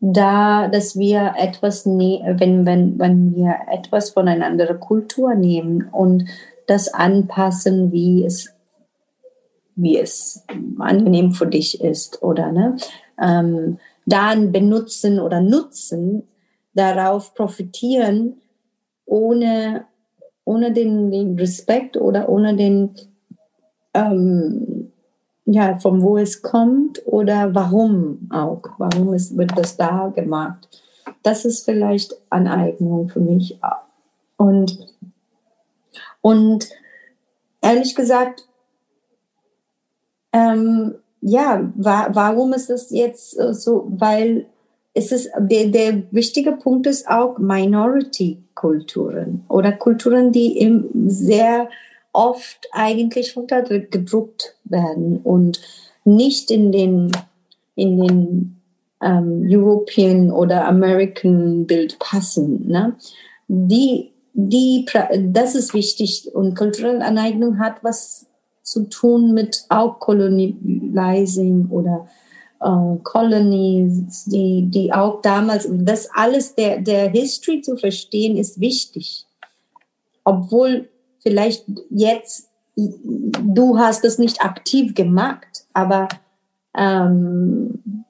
da, dass wir etwas, ne wenn, wenn, wenn wir etwas von einer anderen Kultur nehmen und das anpassen, wie es, wie es angenehm für dich ist, oder ne? Ähm, dann benutzen oder nutzen, darauf profitieren, ohne ohne den, den Respekt oder ohne den, ähm, ja, von wo es kommt oder warum auch, warum es, wird das da gemacht. Das ist vielleicht Aneignung für mich. Und, und ehrlich gesagt, ähm, ja, wa warum ist das jetzt so? Weil es der, der wichtige Punkt ist auch Minority-Kulturen oder Kulturen, die im sehr oft eigentlich unterdrückt werden und nicht in den, in den ähm, European oder American Bild passen. Ne? Die, die, das ist wichtig und kulturelle Aneignung hat was zu tun mit auch Colonizing oder äh, Colonies, die, die auch damals, das alles der, der History zu verstehen, ist wichtig. Obwohl vielleicht jetzt, du hast das nicht aktiv gemacht, aber ähm,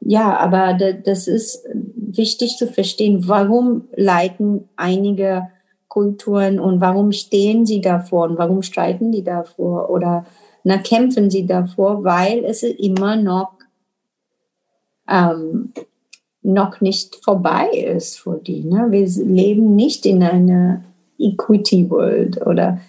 ja, aber das ist wichtig zu verstehen, warum leiten einige Kulturen und warum stehen sie davor und warum streiten die davor oder na, kämpfen sie davor, weil es immer noch, ähm, noch nicht vorbei ist für die. Ne? Wir leben nicht in einer Equity World oder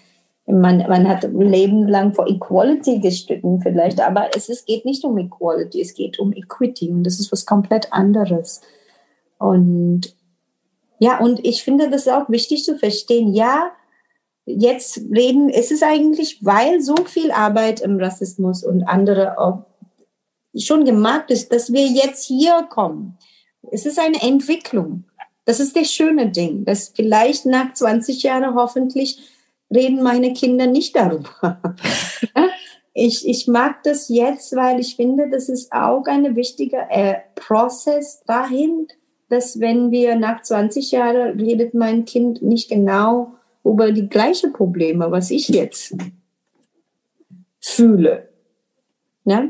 man, man hat ein Leben lang vor Equality gestritten vielleicht, aber es ist, geht nicht um Equality, es geht um Equity und das ist was komplett anderes. Und ja, und ich finde das auch wichtig zu verstehen. Ja, jetzt reden, es ist eigentlich, weil so viel Arbeit im Rassismus und andere schon gemacht ist, dass wir jetzt hier kommen. Es ist eine Entwicklung. Das ist das schöne Ding, dass vielleicht nach 20 Jahren hoffentlich reden meine Kinder nicht darüber. *laughs* ich, ich mag das jetzt, weil ich finde, das ist auch ein wichtiger äh, Prozess dahin, dass wenn wir nach 20 Jahren redet mein Kind nicht genau über die gleichen Probleme, was ich jetzt fühle. Ja?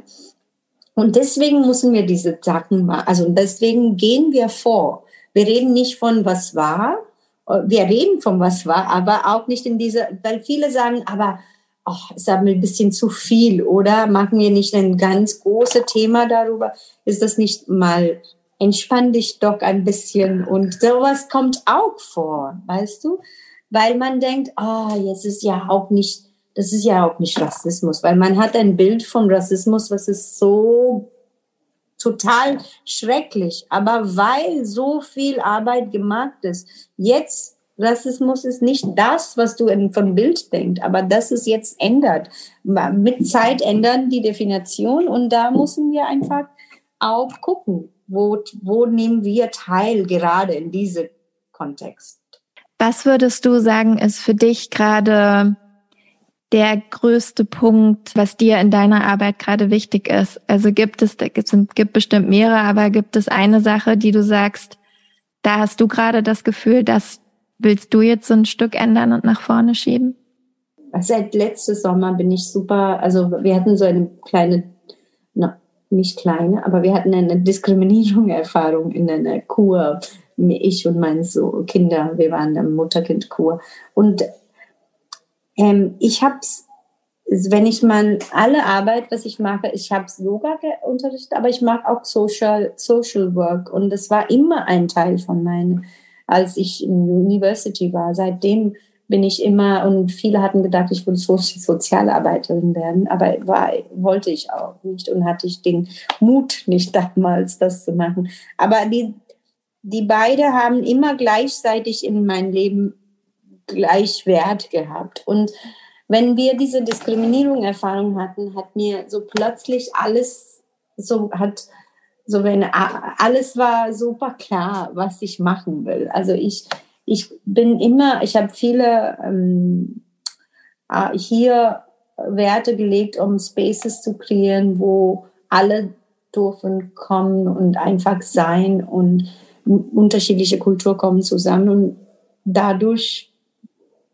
Und deswegen müssen wir diese Sachen machen. Also deswegen gehen wir vor. Wir reden nicht von was war, wir reden von was war, aber auch nicht in dieser, weil viele sagen, aber oh, ist aber ein bisschen zu viel, oder machen wir nicht ein ganz großes Thema darüber? Ist das nicht mal entspann dich doch ein bisschen und sowas kommt auch vor, weißt du? Weil man denkt, oh, jetzt ist ja auch nicht, das ist ja auch nicht Rassismus, weil man hat ein Bild von Rassismus, was ist so total schrecklich. Aber weil so viel Arbeit gemacht ist, jetzt Rassismus ist nicht das, was du vom Bild denkst, aber das ist jetzt ändert. Mit Zeit ändern die Definition und da müssen wir einfach auch gucken, wo, wo nehmen wir teil gerade in diesem Kontext. Was würdest du sagen, ist für dich gerade der größte Punkt, was dir in deiner Arbeit gerade wichtig ist? Also gibt es, es gibt bestimmt mehrere, aber gibt es eine Sache, die du sagst, da hast du gerade das Gefühl, das willst du jetzt so ein Stück ändern und nach vorne schieben? Seit letztes Sommer bin ich super, also wir hatten so eine kleine, na, nicht kleine, aber wir hatten eine Diskriminierung-Erfahrung in einer Kur. Ich und meine so Kinder, wir waren in Mutterkindkur. Und ähm, ich habe es, wenn ich mal alle Arbeit, was ich mache, ich habe Yoga unterrichtet, aber ich mag auch Social, Social Work und das war immer ein Teil von meinem, als ich in University war. Seitdem bin ich immer, und viele hatten gedacht, ich würde Sozialarbeiterin werden, aber war, wollte ich auch nicht und hatte ich den Mut nicht damals, das zu machen. Aber die, die beide haben immer gleichzeitig in mein Leben gleich Wert gehabt. Und wenn wir diese Diskriminierung Erfahrung hatten, hat mir so plötzlich alles so hat so wenn alles war super klar, was ich machen will. Also ich ich bin immer, ich habe viele ähm, hier Werte gelegt, um Spaces zu kreieren, wo alle dürfen kommen und einfach sein und unterschiedliche Kultur kommen zusammen und dadurch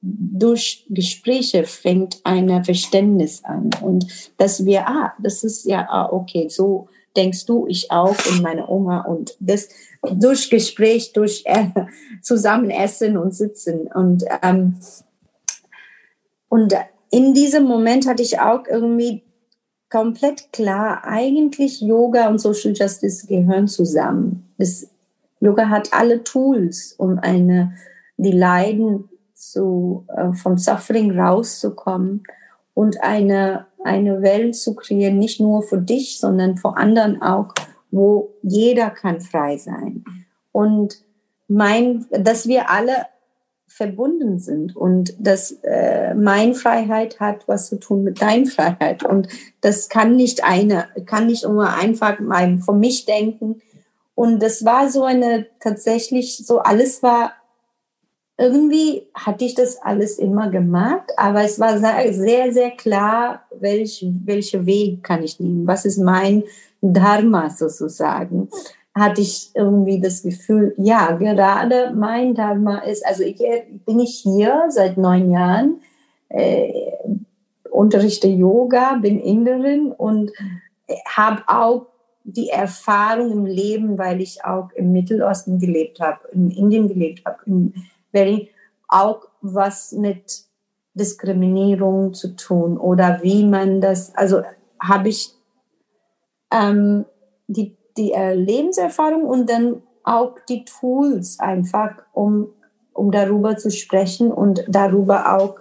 durch Gespräche fängt ein Verständnis an und dass wir, ah, das ist ja, ah, okay, so denkst du, ich auch und meine Oma und das durch Gespräch, durch äh, zusammen essen und sitzen und ähm, und in diesem Moment hatte ich auch irgendwie komplett klar, eigentlich Yoga und Social Justice gehören zusammen. Das, Yoga hat alle Tools, um eine die Leiden zu, äh, vom Suffering rauszukommen und eine, eine Welt zu kreieren, nicht nur für dich, sondern für anderen auch, wo jeder kann frei sein. Und mein, dass wir alle verbunden sind und dass äh, mein Freiheit hat was zu tun mit dein Freiheit und das kann nicht eine kann nicht nur einfach mal von mich denken Und das war so eine tatsächlich so, alles war irgendwie hatte ich das alles immer gemacht, aber es war sehr, sehr klar, welch, welche Weg kann ich nehmen, was ist mein Dharma sozusagen. Hatte ich irgendwie das Gefühl, ja, gerade mein Dharma ist, also ich bin ich hier seit neun Jahren, äh, unterrichte Yoga, bin Inderin und habe auch die Erfahrung im Leben, weil ich auch im Mittelosten gelebt habe, in Indien gelebt habe, in Berlin, auch was mit Diskriminierung zu tun oder wie man das, also habe ich ähm, die, die äh, Lebenserfahrung und dann auch die Tools einfach, um, um darüber zu sprechen und darüber auch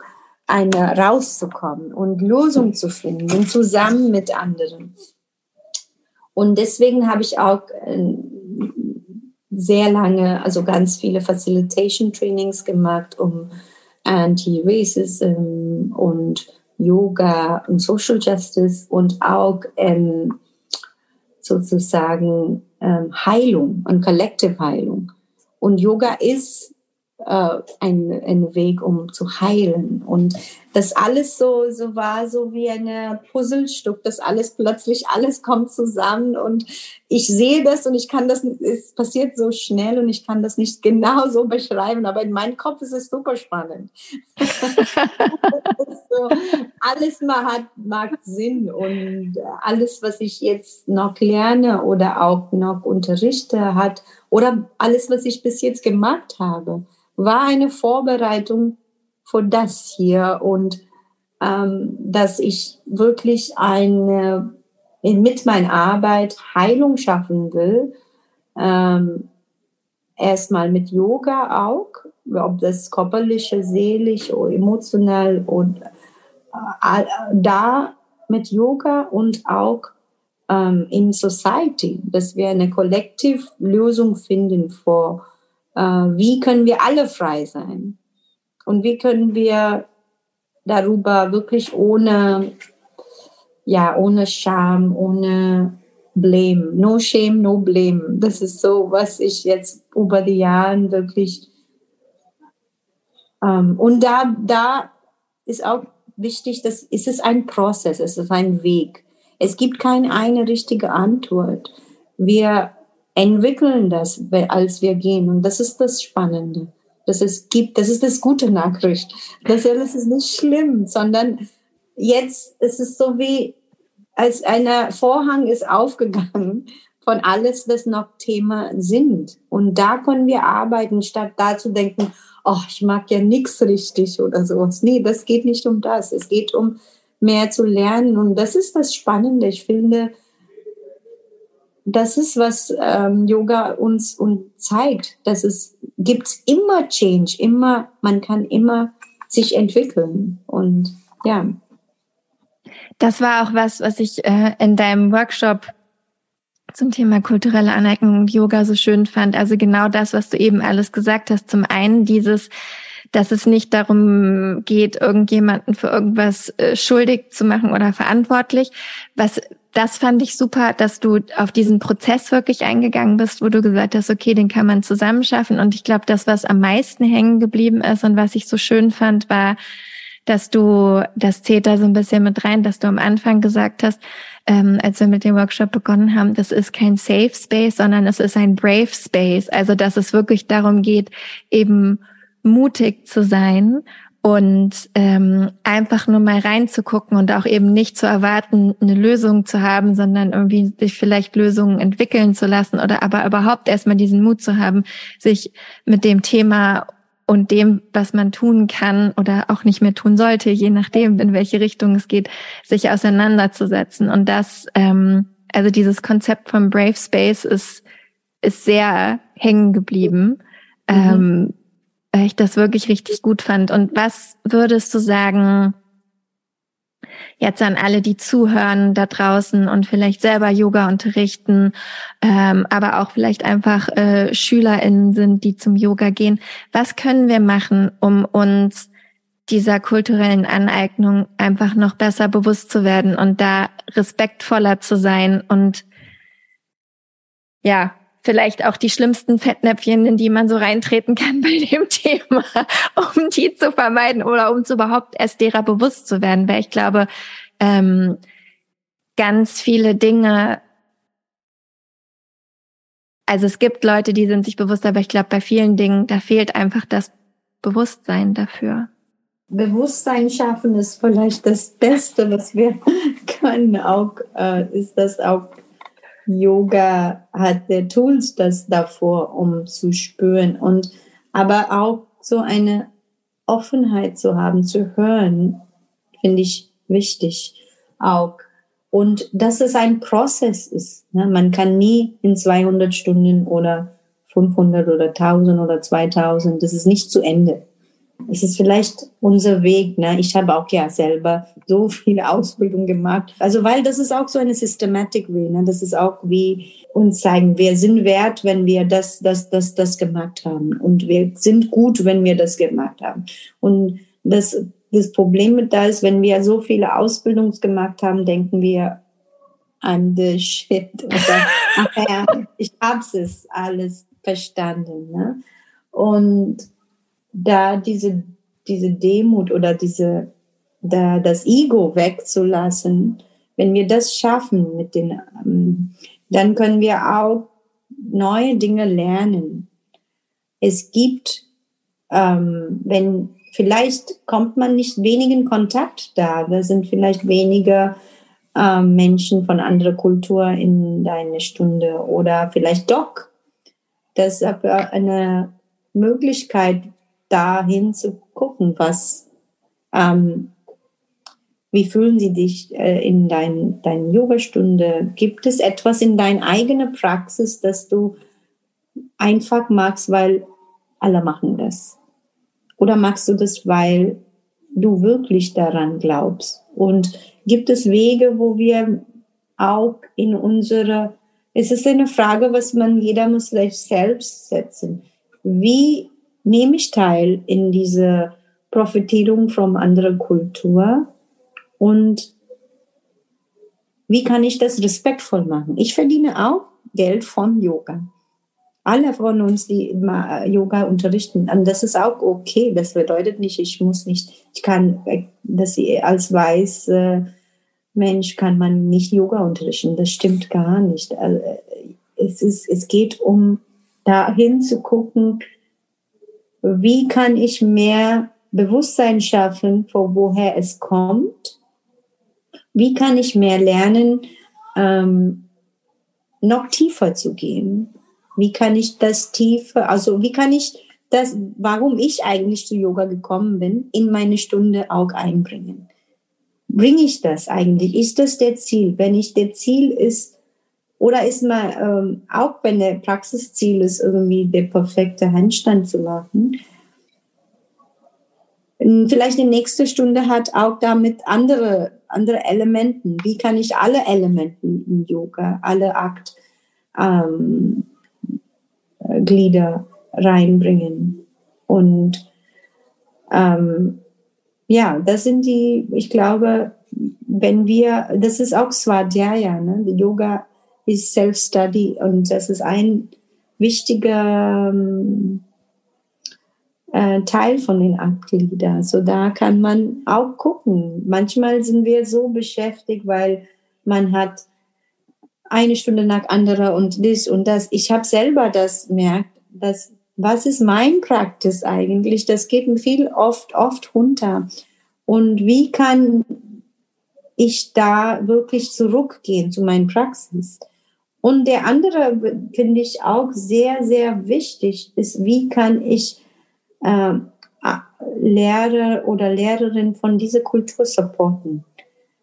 eine rauszukommen und Lösungen zu finden, zusammen mit anderen. Und deswegen habe ich auch äh, sehr lange, also ganz viele Facilitation Trainings gemacht, um Anti-Racism und Yoga und Social Justice und auch ähm, sozusagen ähm, Heilung und Collective Heilung. Und Yoga ist äh, ein, ein Weg, um zu heilen. Und das alles so, so war so wie ein Puzzlestück, das alles plötzlich, alles kommt zusammen und ich sehe das und ich kann das, es passiert so schnell und ich kann das nicht genau so beschreiben, aber in meinem Kopf ist es super spannend. *laughs* so, alles mal hat, macht Sinn und alles, was ich jetzt noch lerne oder auch noch unterrichte, hat, oder alles, was ich bis jetzt gemacht habe, war eine Vorbereitung für das hier und ähm, dass ich wirklich eine mit meiner Arbeit Heilung schaffen will. Ähm, erstmal mit Yoga auch, ob das körperliche, seelisch oder emotional und äh, da mit Yoga und auch ähm, in Society, dass wir eine Kollektivlösung finden vor, äh, wie können wir alle frei sein und wie können wir darüber wirklich ohne, ja, ohne Scham, ohne Blame, no shame, no blame. Das ist so, was ich jetzt über die Jahre wirklich ähm, und da, da ist auch wichtig, dass es ist ein Prozess, es ist ein Weg. Es gibt keine eine richtige Antwort. Wir entwickeln das, als wir gehen. Und das ist das Spannende dass es gibt. Das ist das gute Nachricht. Das alles ist nicht schlimm, sondern jetzt ist es so wie, als ein Vorhang ist aufgegangen von alles, das noch Thema sind. Und da können wir arbeiten, statt da zu denken, oh, ich mag ja nichts richtig oder sowas. Nee, das geht nicht um das. Es geht um mehr zu lernen. Und das ist das Spannende. Ich finde, das ist, was ähm, Yoga uns, uns zeigt, dass es gibt immer Change, immer, man kann immer sich entwickeln und ja. Das war auch was, was ich äh, in deinem Workshop zum Thema kulturelle Aneignung und Yoga so schön fand. Also genau das, was du eben alles gesagt hast. Zum einen dieses, dass es nicht darum geht, irgendjemanden für irgendwas äh, schuldig zu machen oder verantwortlich. Was das fand ich super, dass du auf diesen Prozess wirklich eingegangen bist, wo du gesagt hast, okay, den kann man zusammenschaffen. Und ich glaube, das, was am meisten hängen geblieben ist und was ich so schön fand, war, dass du, das zählt da so ein bisschen mit rein, dass du am Anfang gesagt hast, ähm, als wir mit dem Workshop begonnen haben, das ist kein Safe Space, sondern es ist ein Brave Space. Also, dass es wirklich darum geht, eben mutig zu sein und ähm, einfach nur mal reinzugucken und auch eben nicht zu erwarten, eine Lösung zu haben, sondern irgendwie sich vielleicht Lösungen entwickeln zu lassen oder aber überhaupt erstmal diesen Mut zu haben, sich mit dem Thema und dem, was man tun kann oder auch nicht mehr tun sollte, je nachdem, in welche Richtung es geht, sich auseinanderzusetzen. Und das, ähm, also dieses Konzept von Brave Space ist, ist sehr hängen geblieben. Mhm. Ähm, weil ich das wirklich richtig gut fand. Und was würdest du sagen, jetzt an alle, die zuhören da draußen und vielleicht selber Yoga unterrichten, ähm, aber auch vielleicht einfach äh, SchülerInnen sind, die zum Yoga gehen. Was können wir machen, um uns dieser kulturellen Aneignung einfach noch besser bewusst zu werden und da respektvoller zu sein und ja, vielleicht auch die schlimmsten Fettnäpfchen, in die man so reintreten kann bei dem Thema, um die zu vermeiden oder um zu überhaupt erst derer bewusst zu werden. Weil ich glaube, ähm, ganz viele Dinge, also es gibt Leute, die sind sich bewusst, aber ich glaube, bei vielen Dingen, da fehlt einfach das Bewusstsein dafür. Bewusstsein schaffen ist vielleicht das Beste, was wir *laughs* können. Auch äh, ist das auch Yoga hat der Tools das davor, um zu spüren und aber auch so eine Offenheit zu haben, zu hören, finde ich wichtig auch. Und dass es ein Prozess ist. Ne? Man kann nie in 200 Stunden oder 500 oder 1000 oder 2000, das ist nicht zu Ende es ist vielleicht unser Weg. Ne? Ich habe auch ja selber so *laughs* viele Ausbildung gemacht. Also weil das ist auch so eine Systematic Way. Ne? Das ist auch wie uns zeigen, wir sind wert, wenn wir das, das, das, das gemacht haben. Und wir sind gut, wenn wir das gemacht haben. Und das, das Problem mit da ist, wenn wir so viele Ausbildungen gemacht haben, denken wir, I'm the shit. *laughs* Oder, ja, ich hab's es alles verstanden. Ne? Und da diese, diese Demut oder diese, da das Ego wegzulassen, wenn wir das schaffen mit den, ähm, dann können wir auch neue Dinge lernen. Es gibt, ähm, wenn vielleicht kommt man nicht wenigen Kontakt da, da sind vielleicht weniger ähm, Menschen von anderer Kultur in deine Stunde oder vielleicht doch. Das ist aber eine Möglichkeit, dahin zu gucken, was, ähm, wie fühlen Sie dich äh, in dein, deiner Yogastunde? Gibt es etwas in deiner eigenen Praxis, das du einfach magst, weil alle machen das? Oder magst du das, weil du wirklich daran glaubst? Und gibt es Wege, wo wir auch in unserer, es ist eine Frage, was man, jeder muss selbst setzen. Wie nehme ich teil in diese Profitierung von anderer Kultur und wie kann ich das respektvoll machen? Ich verdiene auch Geld von Yoga. Alle von uns, die immer Yoga unterrichten, und das ist auch okay. Das bedeutet nicht, ich muss nicht, ich kann, dass ich als weiß Mensch kann man nicht Yoga unterrichten. Das stimmt gar nicht. Also, es ist, es geht um dahin zu gucken, wie kann ich mehr Bewusstsein schaffen, vor woher es kommt? Wie kann ich mehr lernen, ähm, noch tiefer zu gehen? Wie kann ich das tiefer, also wie kann ich das, warum ich eigentlich zu Yoga gekommen bin, in meine Stunde auch einbringen? Bringe ich das eigentlich? Ist das der Ziel? Wenn ich der Ziel ist, oder ist man, ähm, auch wenn der Praxisziel ist, irgendwie der perfekte Handstand zu machen, vielleicht die nächste Stunde hat auch damit andere, andere Elementen. Wie kann ich alle Elementen im Yoga, alle Akt, ähm, Glieder reinbringen? Und ähm, ja, das sind die, ich glaube, wenn wir, das ist auch Swadhyaya, ne? Yoga ist Self-Study und das ist ein wichtiger ähm, äh, Teil von den Achtgliedern. So da kann man auch gucken. Manchmal sind wir so beschäftigt, weil man hat eine Stunde nach anderer und das und das. Ich habe selber das merkt, dass was ist mein Praxis eigentlich? Das geht mir viel oft oft runter. Und wie kann ich da wirklich zurückgehen zu meinen Praxis? Und der andere, finde ich auch sehr, sehr wichtig, ist, wie kann ich äh, Lehrer oder Lehrerin von dieser Kultur supporten?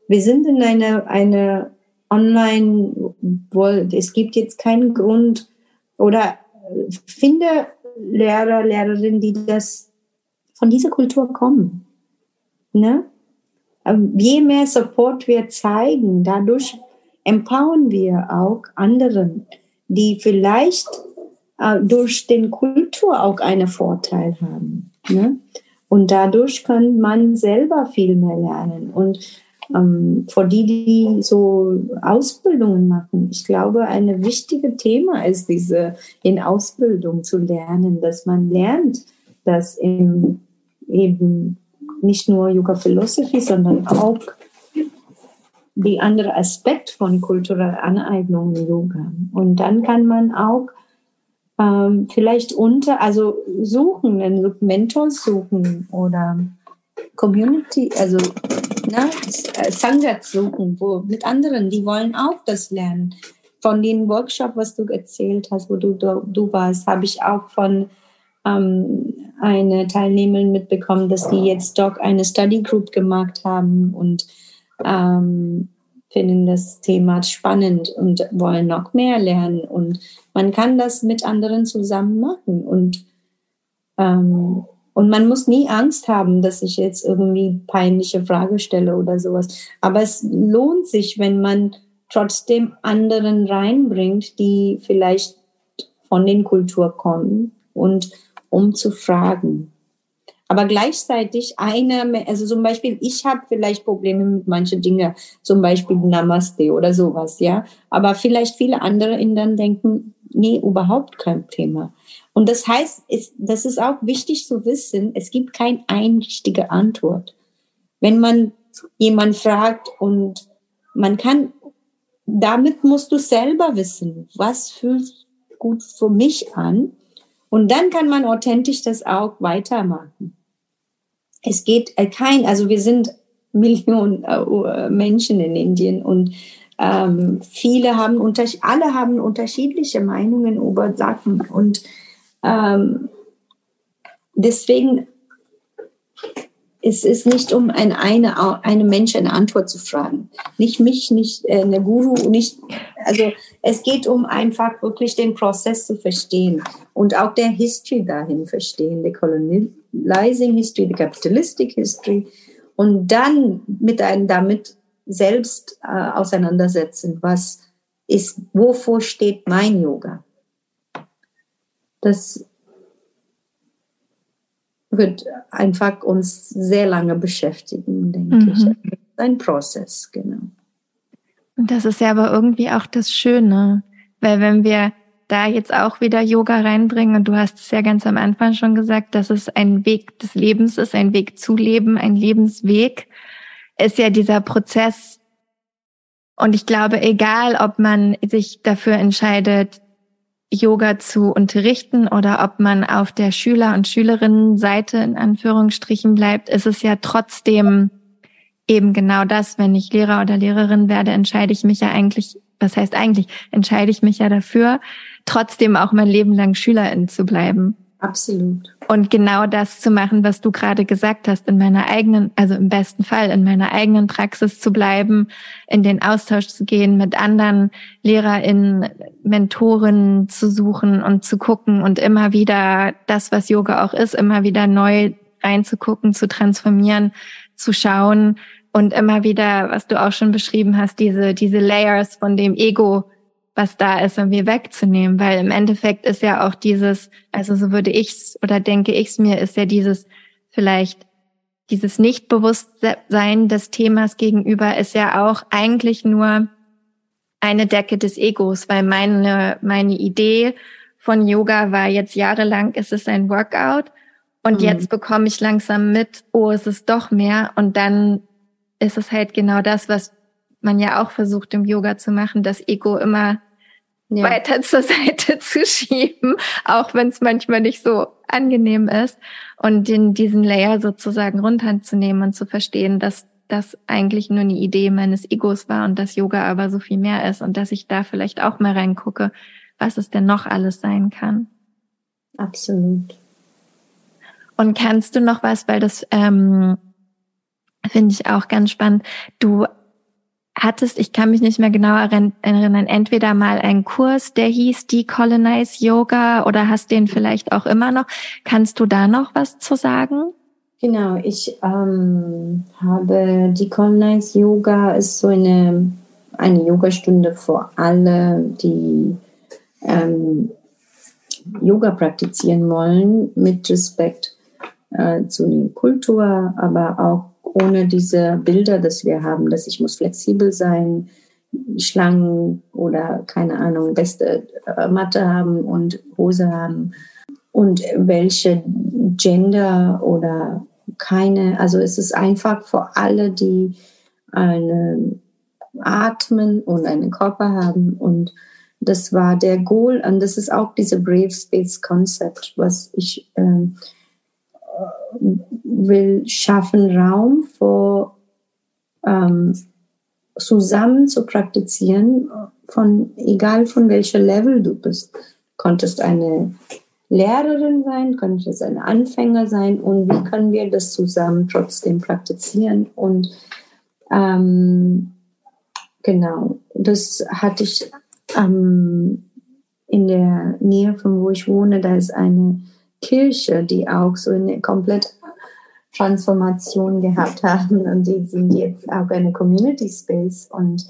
Wir sind in einer eine Online-Welt. Es gibt jetzt keinen Grund oder finde Lehrer, Lehrerinnen, die das von dieser Kultur kommen. Ne? Ähm, je mehr Support wir zeigen, dadurch empowern wir auch anderen, die vielleicht äh, durch den Kultur auch einen Vorteil haben. Ne? Und dadurch kann man selber viel mehr lernen. Und ähm, für die, die so Ausbildungen machen. Ich glaube, ein wichtiges Thema ist diese in Ausbildung zu lernen, dass man lernt, dass im, eben nicht nur Yoga Philosophie, sondern auch die andere Aspekt von kultureller Aneignung im Yoga. Und dann kann man auch ähm, vielleicht unter, also suchen, einen Mentor suchen oder Community, also ne, Sangat suchen, wo mit anderen, die wollen auch das lernen. Von den Workshop, was du erzählt hast, wo du, du, du warst, habe ich auch von ähm, einer Teilnehmerin mitbekommen, dass die jetzt doch eine Study Group gemacht haben und ähm, finden das Thema spannend und wollen noch mehr lernen. Und man kann das mit anderen zusammen machen. Und ähm, und man muss nie Angst haben, dass ich jetzt irgendwie peinliche Frage stelle oder sowas. Aber es lohnt sich, wenn man trotzdem anderen reinbringt, die vielleicht von den Kultur kommen und um zu fragen. Aber gleichzeitig eine, also zum Beispiel, ich habe vielleicht Probleme mit manchen Dingen, zum Beispiel Namaste oder sowas, ja. Aber vielleicht viele andere in dann denken, nee, überhaupt kein Thema. Und das heißt, es, das ist auch wichtig zu wissen, es gibt keine einrichtige Antwort. Wenn man jemand fragt und man kann, damit musst du selber wissen, was fühlt gut für mich an. Und dann kann man authentisch das auch weitermachen. Es geht äh, kein, also wir sind *laughs* Millionen äh, Menschen in Indien und ähm, viele haben, alle haben unterschiedliche Meinungen über Sachen und ähm, deswegen ist es nicht um ein, eine, eine Mensch eine Antwort zu fragen. Nicht mich, nicht äh, eine Guru, nicht, also es geht um einfach wirklich den Prozess zu verstehen und auch der History dahin verstehen, die Colonizing History, die Capitalistic History und dann mit einem damit selbst äh, auseinandersetzen, was ist, wovor steht mein Yoga? das wird einfach uns sehr lange beschäftigen, denke mhm. ich. Ein Prozess, genau. Und das ist ja aber irgendwie auch das Schöne, weil wenn wir da jetzt auch wieder Yoga reinbringen, und du hast es ja ganz am Anfang schon gesagt, dass es ein Weg des Lebens ist, ein Weg zu leben, ein Lebensweg, ist ja dieser Prozess. Und ich glaube, egal, ob man sich dafür entscheidet, Yoga zu unterrichten oder ob man auf der Schüler- und Schülerinnenseite in Anführungsstrichen bleibt, ist es ja trotzdem eben genau das, wenn ich Lehrer oder Lehrerin werde, entscheide ich mich ja eigentlich, was heißt eigentlich, entscheide ich mich ja dafür, trotzdem auch mein Leben lang Schülerin zu bleiben. Absolut. Und genau das zu machen, was du gerade gesagt hast, in meiner eigenen, also im besten Fall in meiner eigenen Praxis zu bleiben, in den Austausch zu gehen, mit anderen LehrerInnen, Mentoren zu suchen und zu gucken und immer wieder das, was Yoga auch ist, immer wieder neu reinzugucken, zu transformieren, zu schauen und immer wieder, was du auch schon beschrieben hast, diese, diese Layers von dem Ego was da ist, irgendwie wegzunehmen, weil im Endeffekt ist ja auch dieses, also so würde ich's oder denke ich's mir, ist ja dieses vielleicht dieses Nichtbewusstsein des Themas gegenüber ist ja auch eigentlich nur eine Decke des Egos, weil meine, meine Idee von Yoga war jetzt jahrelang, es ist ein Workout und mhm. jetzt bekomme ich langsam mit, oh, es ist doch mehr und dann ist es halt genau das, was man ja auch versucht im Yoga zu machen, das Ego immer ja. weiter zur Seite *laughs* zu schieben, auch wenn es manchmal nicht so angenehm ist und den, diesen Layer sozusagen runterzunehmen und zu verstehen, dass das eigentlich nur eine Idee meines Egos war und dass Yoga aber so viel mehr ist und dass ich da vielleicht auch mal reingucke, was es denn noch alles sein kann. Absolut. Und kannst du noch was, weil das ähm, finde ich auch ganz spannend. Du hattest, ich kann mich nicht mehr genau erinnern, entweder mal einen Kurs, der hieß Decolonize Yoga oder hast den vielleicht auch immer noch. Kannst du da noch was zu sagen? Genau, ich ähm, habe Decolonize Yoga ist so eine, eine Yogastunde für alle, die ähm, Yoga praktizieren wollen, mit Respekt äh, zu der Kultur, aber auch ohne diese Bilder, dass wir haben, dass ich muss flexibel sein, Schlangen oder keine Ahnung, beste äh, Matte haben und Hose haben. Und welche Gender oder keine, also es ist einfach für alle, die einen Atmen und einen Körper haben. Und das war der Goal. Und das ist auch diese Brave Space Concept, was ich ähm, will schaffen Raum für ähm, zusammen zu praktizieren, von egal von welcher Level du bist. Konntest eine Lehrerin sein, könntest eine Anfänger sein und wie können wir das zusammen trotzdem praktizieren und ähm, genau, das hatte ich ähm, in der Nähe von wo ich wohne, da ist eine Kirche, die auch so eine komplett Transformation gehabt haben und die sind jetzt auch eine Community Space und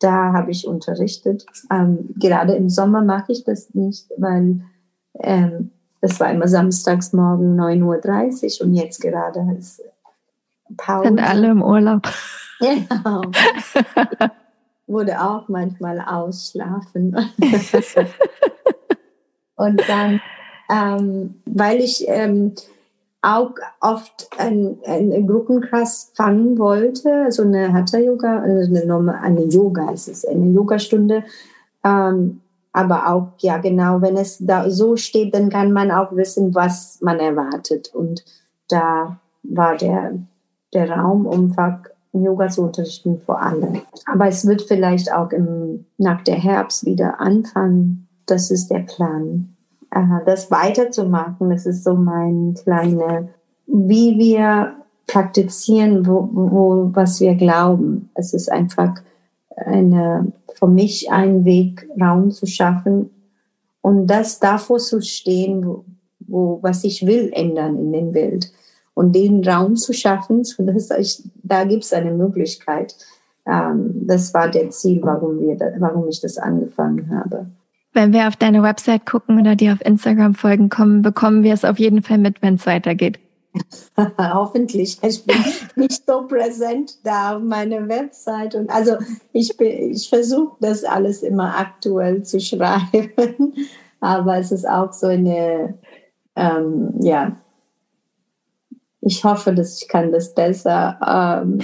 da habe ich unterrichtet. Ähm, gerade im Sommer mache ich das nicht, weil ähm, das war immer samstags morgen 9.30 Uhr und jetzt gerade ist Pause. Sind alle im Urlaub. Genau. *laughs* Wurde auch manchmal ausschlafen. *laughs* und dann, ähm, weil ich ähm, auch oft einen, einen Gruppenkreis fangen wollte, also eine Hatha-Yoga, also eine, eine Yoga ist eine Yogastunde. Ähm, aber auch, ja genau, wenn es da so steht, dann kann man auch wissen, was man erwartet. Und da war der, der Raum, um Yoga zu unterrichten vor allem. Aber es wird vielleicht auch im, nach der Herbst wieder anfangen. Das ist der Plan das weiterzumachen. Das ist so mein kleine, wie wir praktizieren, wo, wo, was wir glauben. Es ist einfach eine, für mich ein Weg, Raum zu schaffen und das davor zu stehen, wo, wo was ich will ändern in den Welt und den Raum zu schaffen, sodass ich, da gibt es eine Möglichkeit. Ähm, das war der Ziel, warum wir, warum ich das angefangen habe. Wenn wir auf deine Website gucken oder dir auf Instagram folgen kommen, bekommen wir es auf jeden Fall mit, wenn es weitergeht. *laughs* Hoffentlich. Ich bin nicht so präsent da auf meiner Website. Und also ich, ich versuche das alles immer aktuell zu *laughs* schreiben. Aber es ist auch so eine, ähm, ja, ich hoffe, dass ich kann das besser ähm,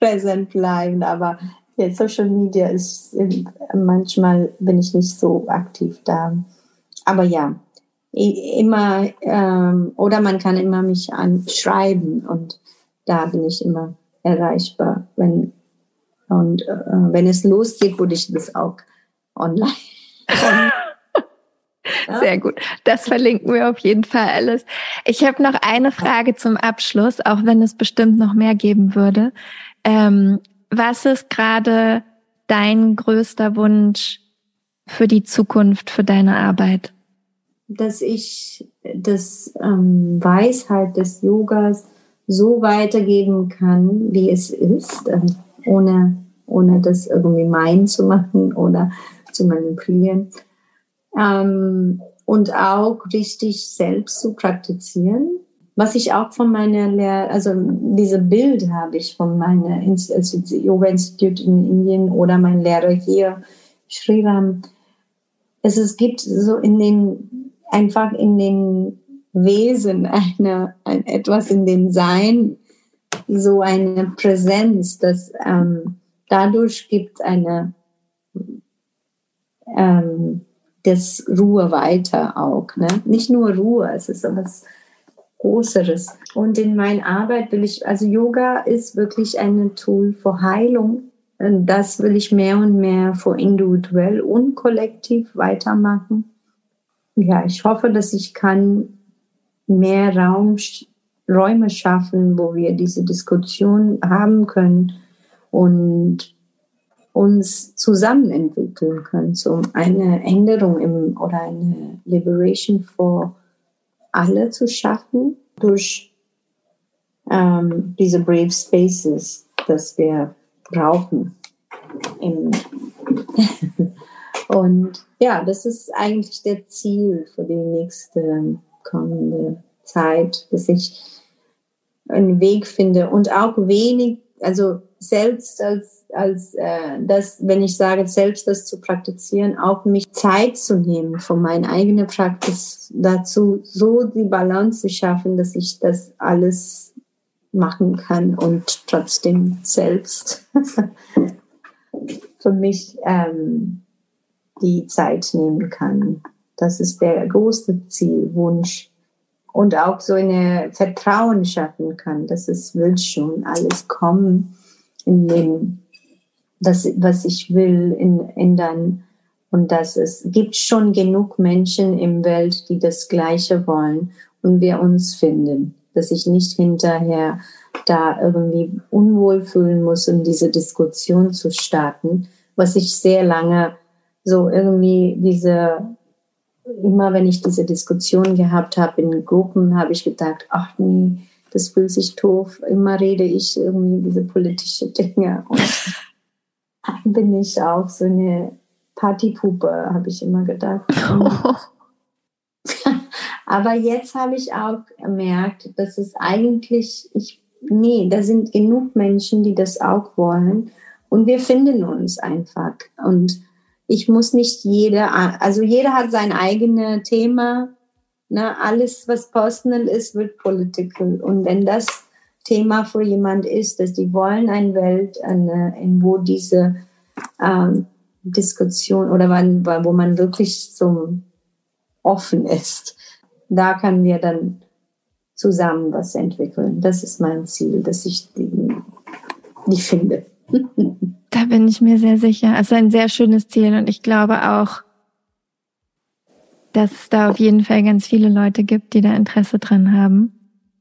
präsent bleiben. Aber ja, Social Media ist manchmal bin ich nicht so aktiv da. Aber ja, immer ähm, oder man kann immer mich anschreiben und da bin ich immer erreichbar. Wenn und äh, wenn es losgeht, würde ich das auch online. *laughs* Sehr gut. Das verlinken wir auf jeden Fall alles. Ich habe noch eine Frage zum Abschluss, auch wenn es bestimmt noch mehr geben würde. Ähm, was ist gerade dein größter Wunsch für die Zukunft, für deine Arbeit? Dass ich das ähm, Weisheit des Yogas so weitergeben kann, wie es ist, äh, ohne, ohne das irgendwie mein zu machen oder zu manipulieren. Ähm, und auch richtig selbst zu praktizieren was ich auch von meiner Lehr also diese Bild habe ich von meiner also Yoga Institute in Indien oder mein Lehrer hier, Sriram. Es, es gibt so in den, einfach in den Wesen eine, ein, etwas in den Sein, so eine Präsenz, dass ähm, dadurch gibt eine ähm, das Ruhe weiter auch. Ne? Nicht nur Ruhe, es ist was Größeres. Und in meiner Arbeit will ich, also Yoga ist wirklich ein Tool für Heilung. Das will ich mehr und mehr für individuell und kollektiv weitermachen. Ja, ich hoffe, dass ich kann mehr Raum, Räume schaffen, wo wir diese Diskussion haben können und uns zusammen entwickeln können, so eine Änderung im, oder eine Liberation for alle zu schaffen durch ähm, diese Brave Spaces, das wir brauchen. *laughs* Und ja, das ist eigentlich der Ziel für die nächste kommende Zeit, dass ich einen Weg finde und auch wenig, also selbst als, als äh, das, wenn ich sage, selbst das zu praktizieren, auch mich Zeit zu nehmen von meiner eigenen Praxis dazu, so die Balance zu schaffen, dass ich das alles machen kann und trotzdem selbst *laughs* für mich ähm, die Zeit nehmen kann. Das ist der große Zielwunsch. Und auch so eine Vertrauen schaffen kann, dass es will schon alles kommen in dem, das, was ich will, in, ändern. Und dass es gibt schon genug Menschen im Welt, die das Gleiche wollen und wir uns finden. Dass ich nicht hinterher da irgendwie unwohl fühlen muss, um diese Diskussion zu starten, was ich sehr lange so irgendwie diese, immer wenn ich diese Diskussion gehabt habe in Gruppen, habe ich gedacht, ach nee, das fühlt sich doof. Immer rede ich irgendwie diese politische Dinge. Und *laughs* bin ich auch so eine Partypuppe, habe ich immer gedacht. *laughs* Aber jetzt habe ich auch gemerkt, dass es eigentlich, ich, nee, da sind genug Menschen, die das auch wollen. Und wir finden uns einfach. Und ich muss nicht jeder, also jeder hat sein eigenes Thema na, alles, was personal ist, wird political. Und wenn das Thema für jemand ist, dass die wollen eine Welt, eine, in wo diese ähm, Diskussion oder wann, wo man wirklich so offen ist, da können wir dann zusammen was entwickeln. Das ist mein Ziel, dass ich die, die finde. *laughs* Da bin ich mir sehr sicher. Es ist ein sehr schönes Ziel und ich glaube auch, dass es da auf jeden Fall ganz viele Leute gibt, die da Interesse dran haben.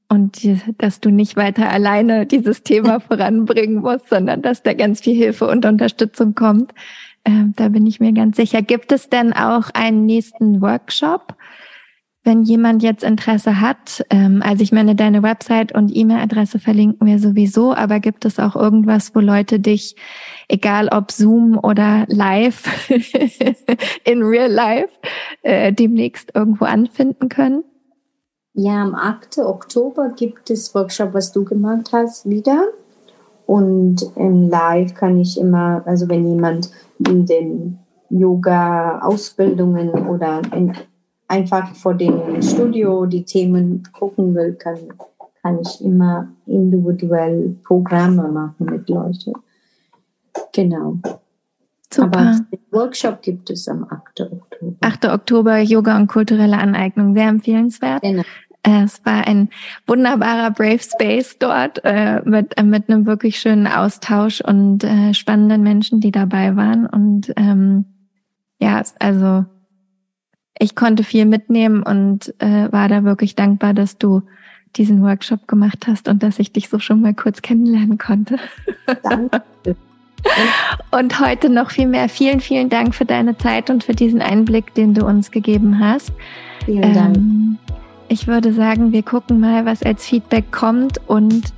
Und die, dass du nicht weiter alleine dieses Thema *laughs* voranbringen musst, sondern dass da ganz viel Hilfe und Unterstützung kommt. Ähm, da bin ich mir ganz sicher. Gibt es denn auch einen nächsten Workshop? Wenn jemand jetzt Interesse hat, ähm, also ich meine, deine Website und E-Mail-Adresse verlinken wir sowieso, aber gibt es auch irgendwas, wo Leute dich, egal ob Zoom oder live, *laughs* in real life, äh, demnächst irgendwo anfinden können? Ja, am 8. Oktober gibt es Workshop, was du gemacht hast, wieder. Und im Live kann ich immer, also wenn jemand in den Yoga-Ausbildungen oder in einfach vor dem Studio die Themen gucken will, kann, kann ich immer individuell Programme machen mit Leuten. Genau. Super. Aber den Workshop gibt es am 8. Oktober. 8. Oktober Yoga und kulturelle Aneignung, sehr empfehlenswert. Genau. Es war ein wunderbarer Brave Space dort äh, mit, äh, mit einem wirklich schönen Austausch und äh, spannenden Menschen, die dabei waren. Und ähm, ja, also ich konnte viel mitnehmen und äh, war da wirklich dankbar, dass du diesen Workshop gemacht hast und dass ich dich so schon mal kurz kennenlernen konnte. Danke. *laughs* und heute noch viel mehr. Vielen, vielen Dank für deine Zeit und für diesen Einblick, den du uns gegeben hast. Vielen Dank. Ähm, ich würde sagen, wir gucken mal, was als Feedback kommt und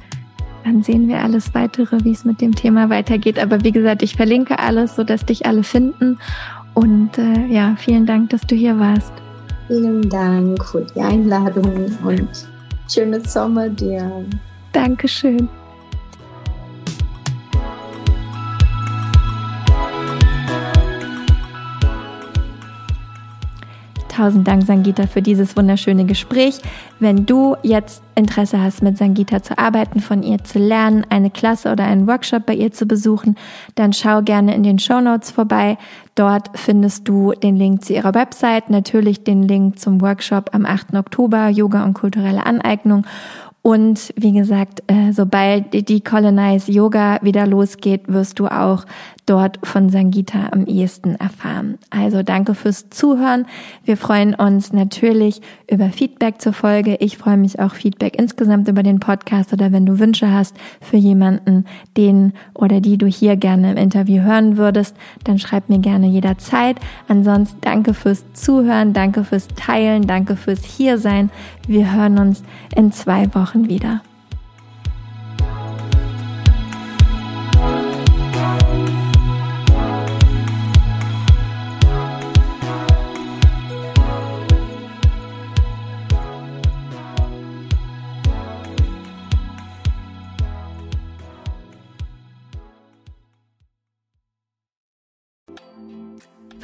dann sehen wir alles weitere, wie es mit dem Thema weitergeht. Aber wie gesagt, ich verlinke alles, sodass dich alle finden. Und äh, ja, vielen Dank, dass du hier warst. Vielen Dank für die Einladung und schönen Sommer dir. Dankeschön. Tausend Dank, Sangita, für dieses wunderschöne Gespräch. Wenn du jetzt Interesse hast, mit Sangita zu arbeiten, von ihr zu lernen, eine Klasse oder einen Workshop bei ihr zu besuchen, dann schau gerne in den Show Notes vorbei. Dort findest du den Link zu ihrer Website, natürlich den Link zum Workshop am 8. Oktober, Yoga und kulturelle Aneignung und wie gesagt, äh, sobald die Colonize Yoga wieder losgeht, wirst du auch dort von Sangita am ehesten erfahren. Also danke fürs Zuhören. Wir freuen uns natürlich über Feedback zur Folge. Ich freue mich auch Feedback insgesamt über den Podcast oder wenn du Wünsche hast für jemanden, den oder die du hier gerne im Interview hören würdest, dann schreib mir gerne jederzeit. Ansonsten danke fürs Zuhören, danke fürs Teilen, danke fürs Hiersein. Wir hören uns in zwei Wochen wieder.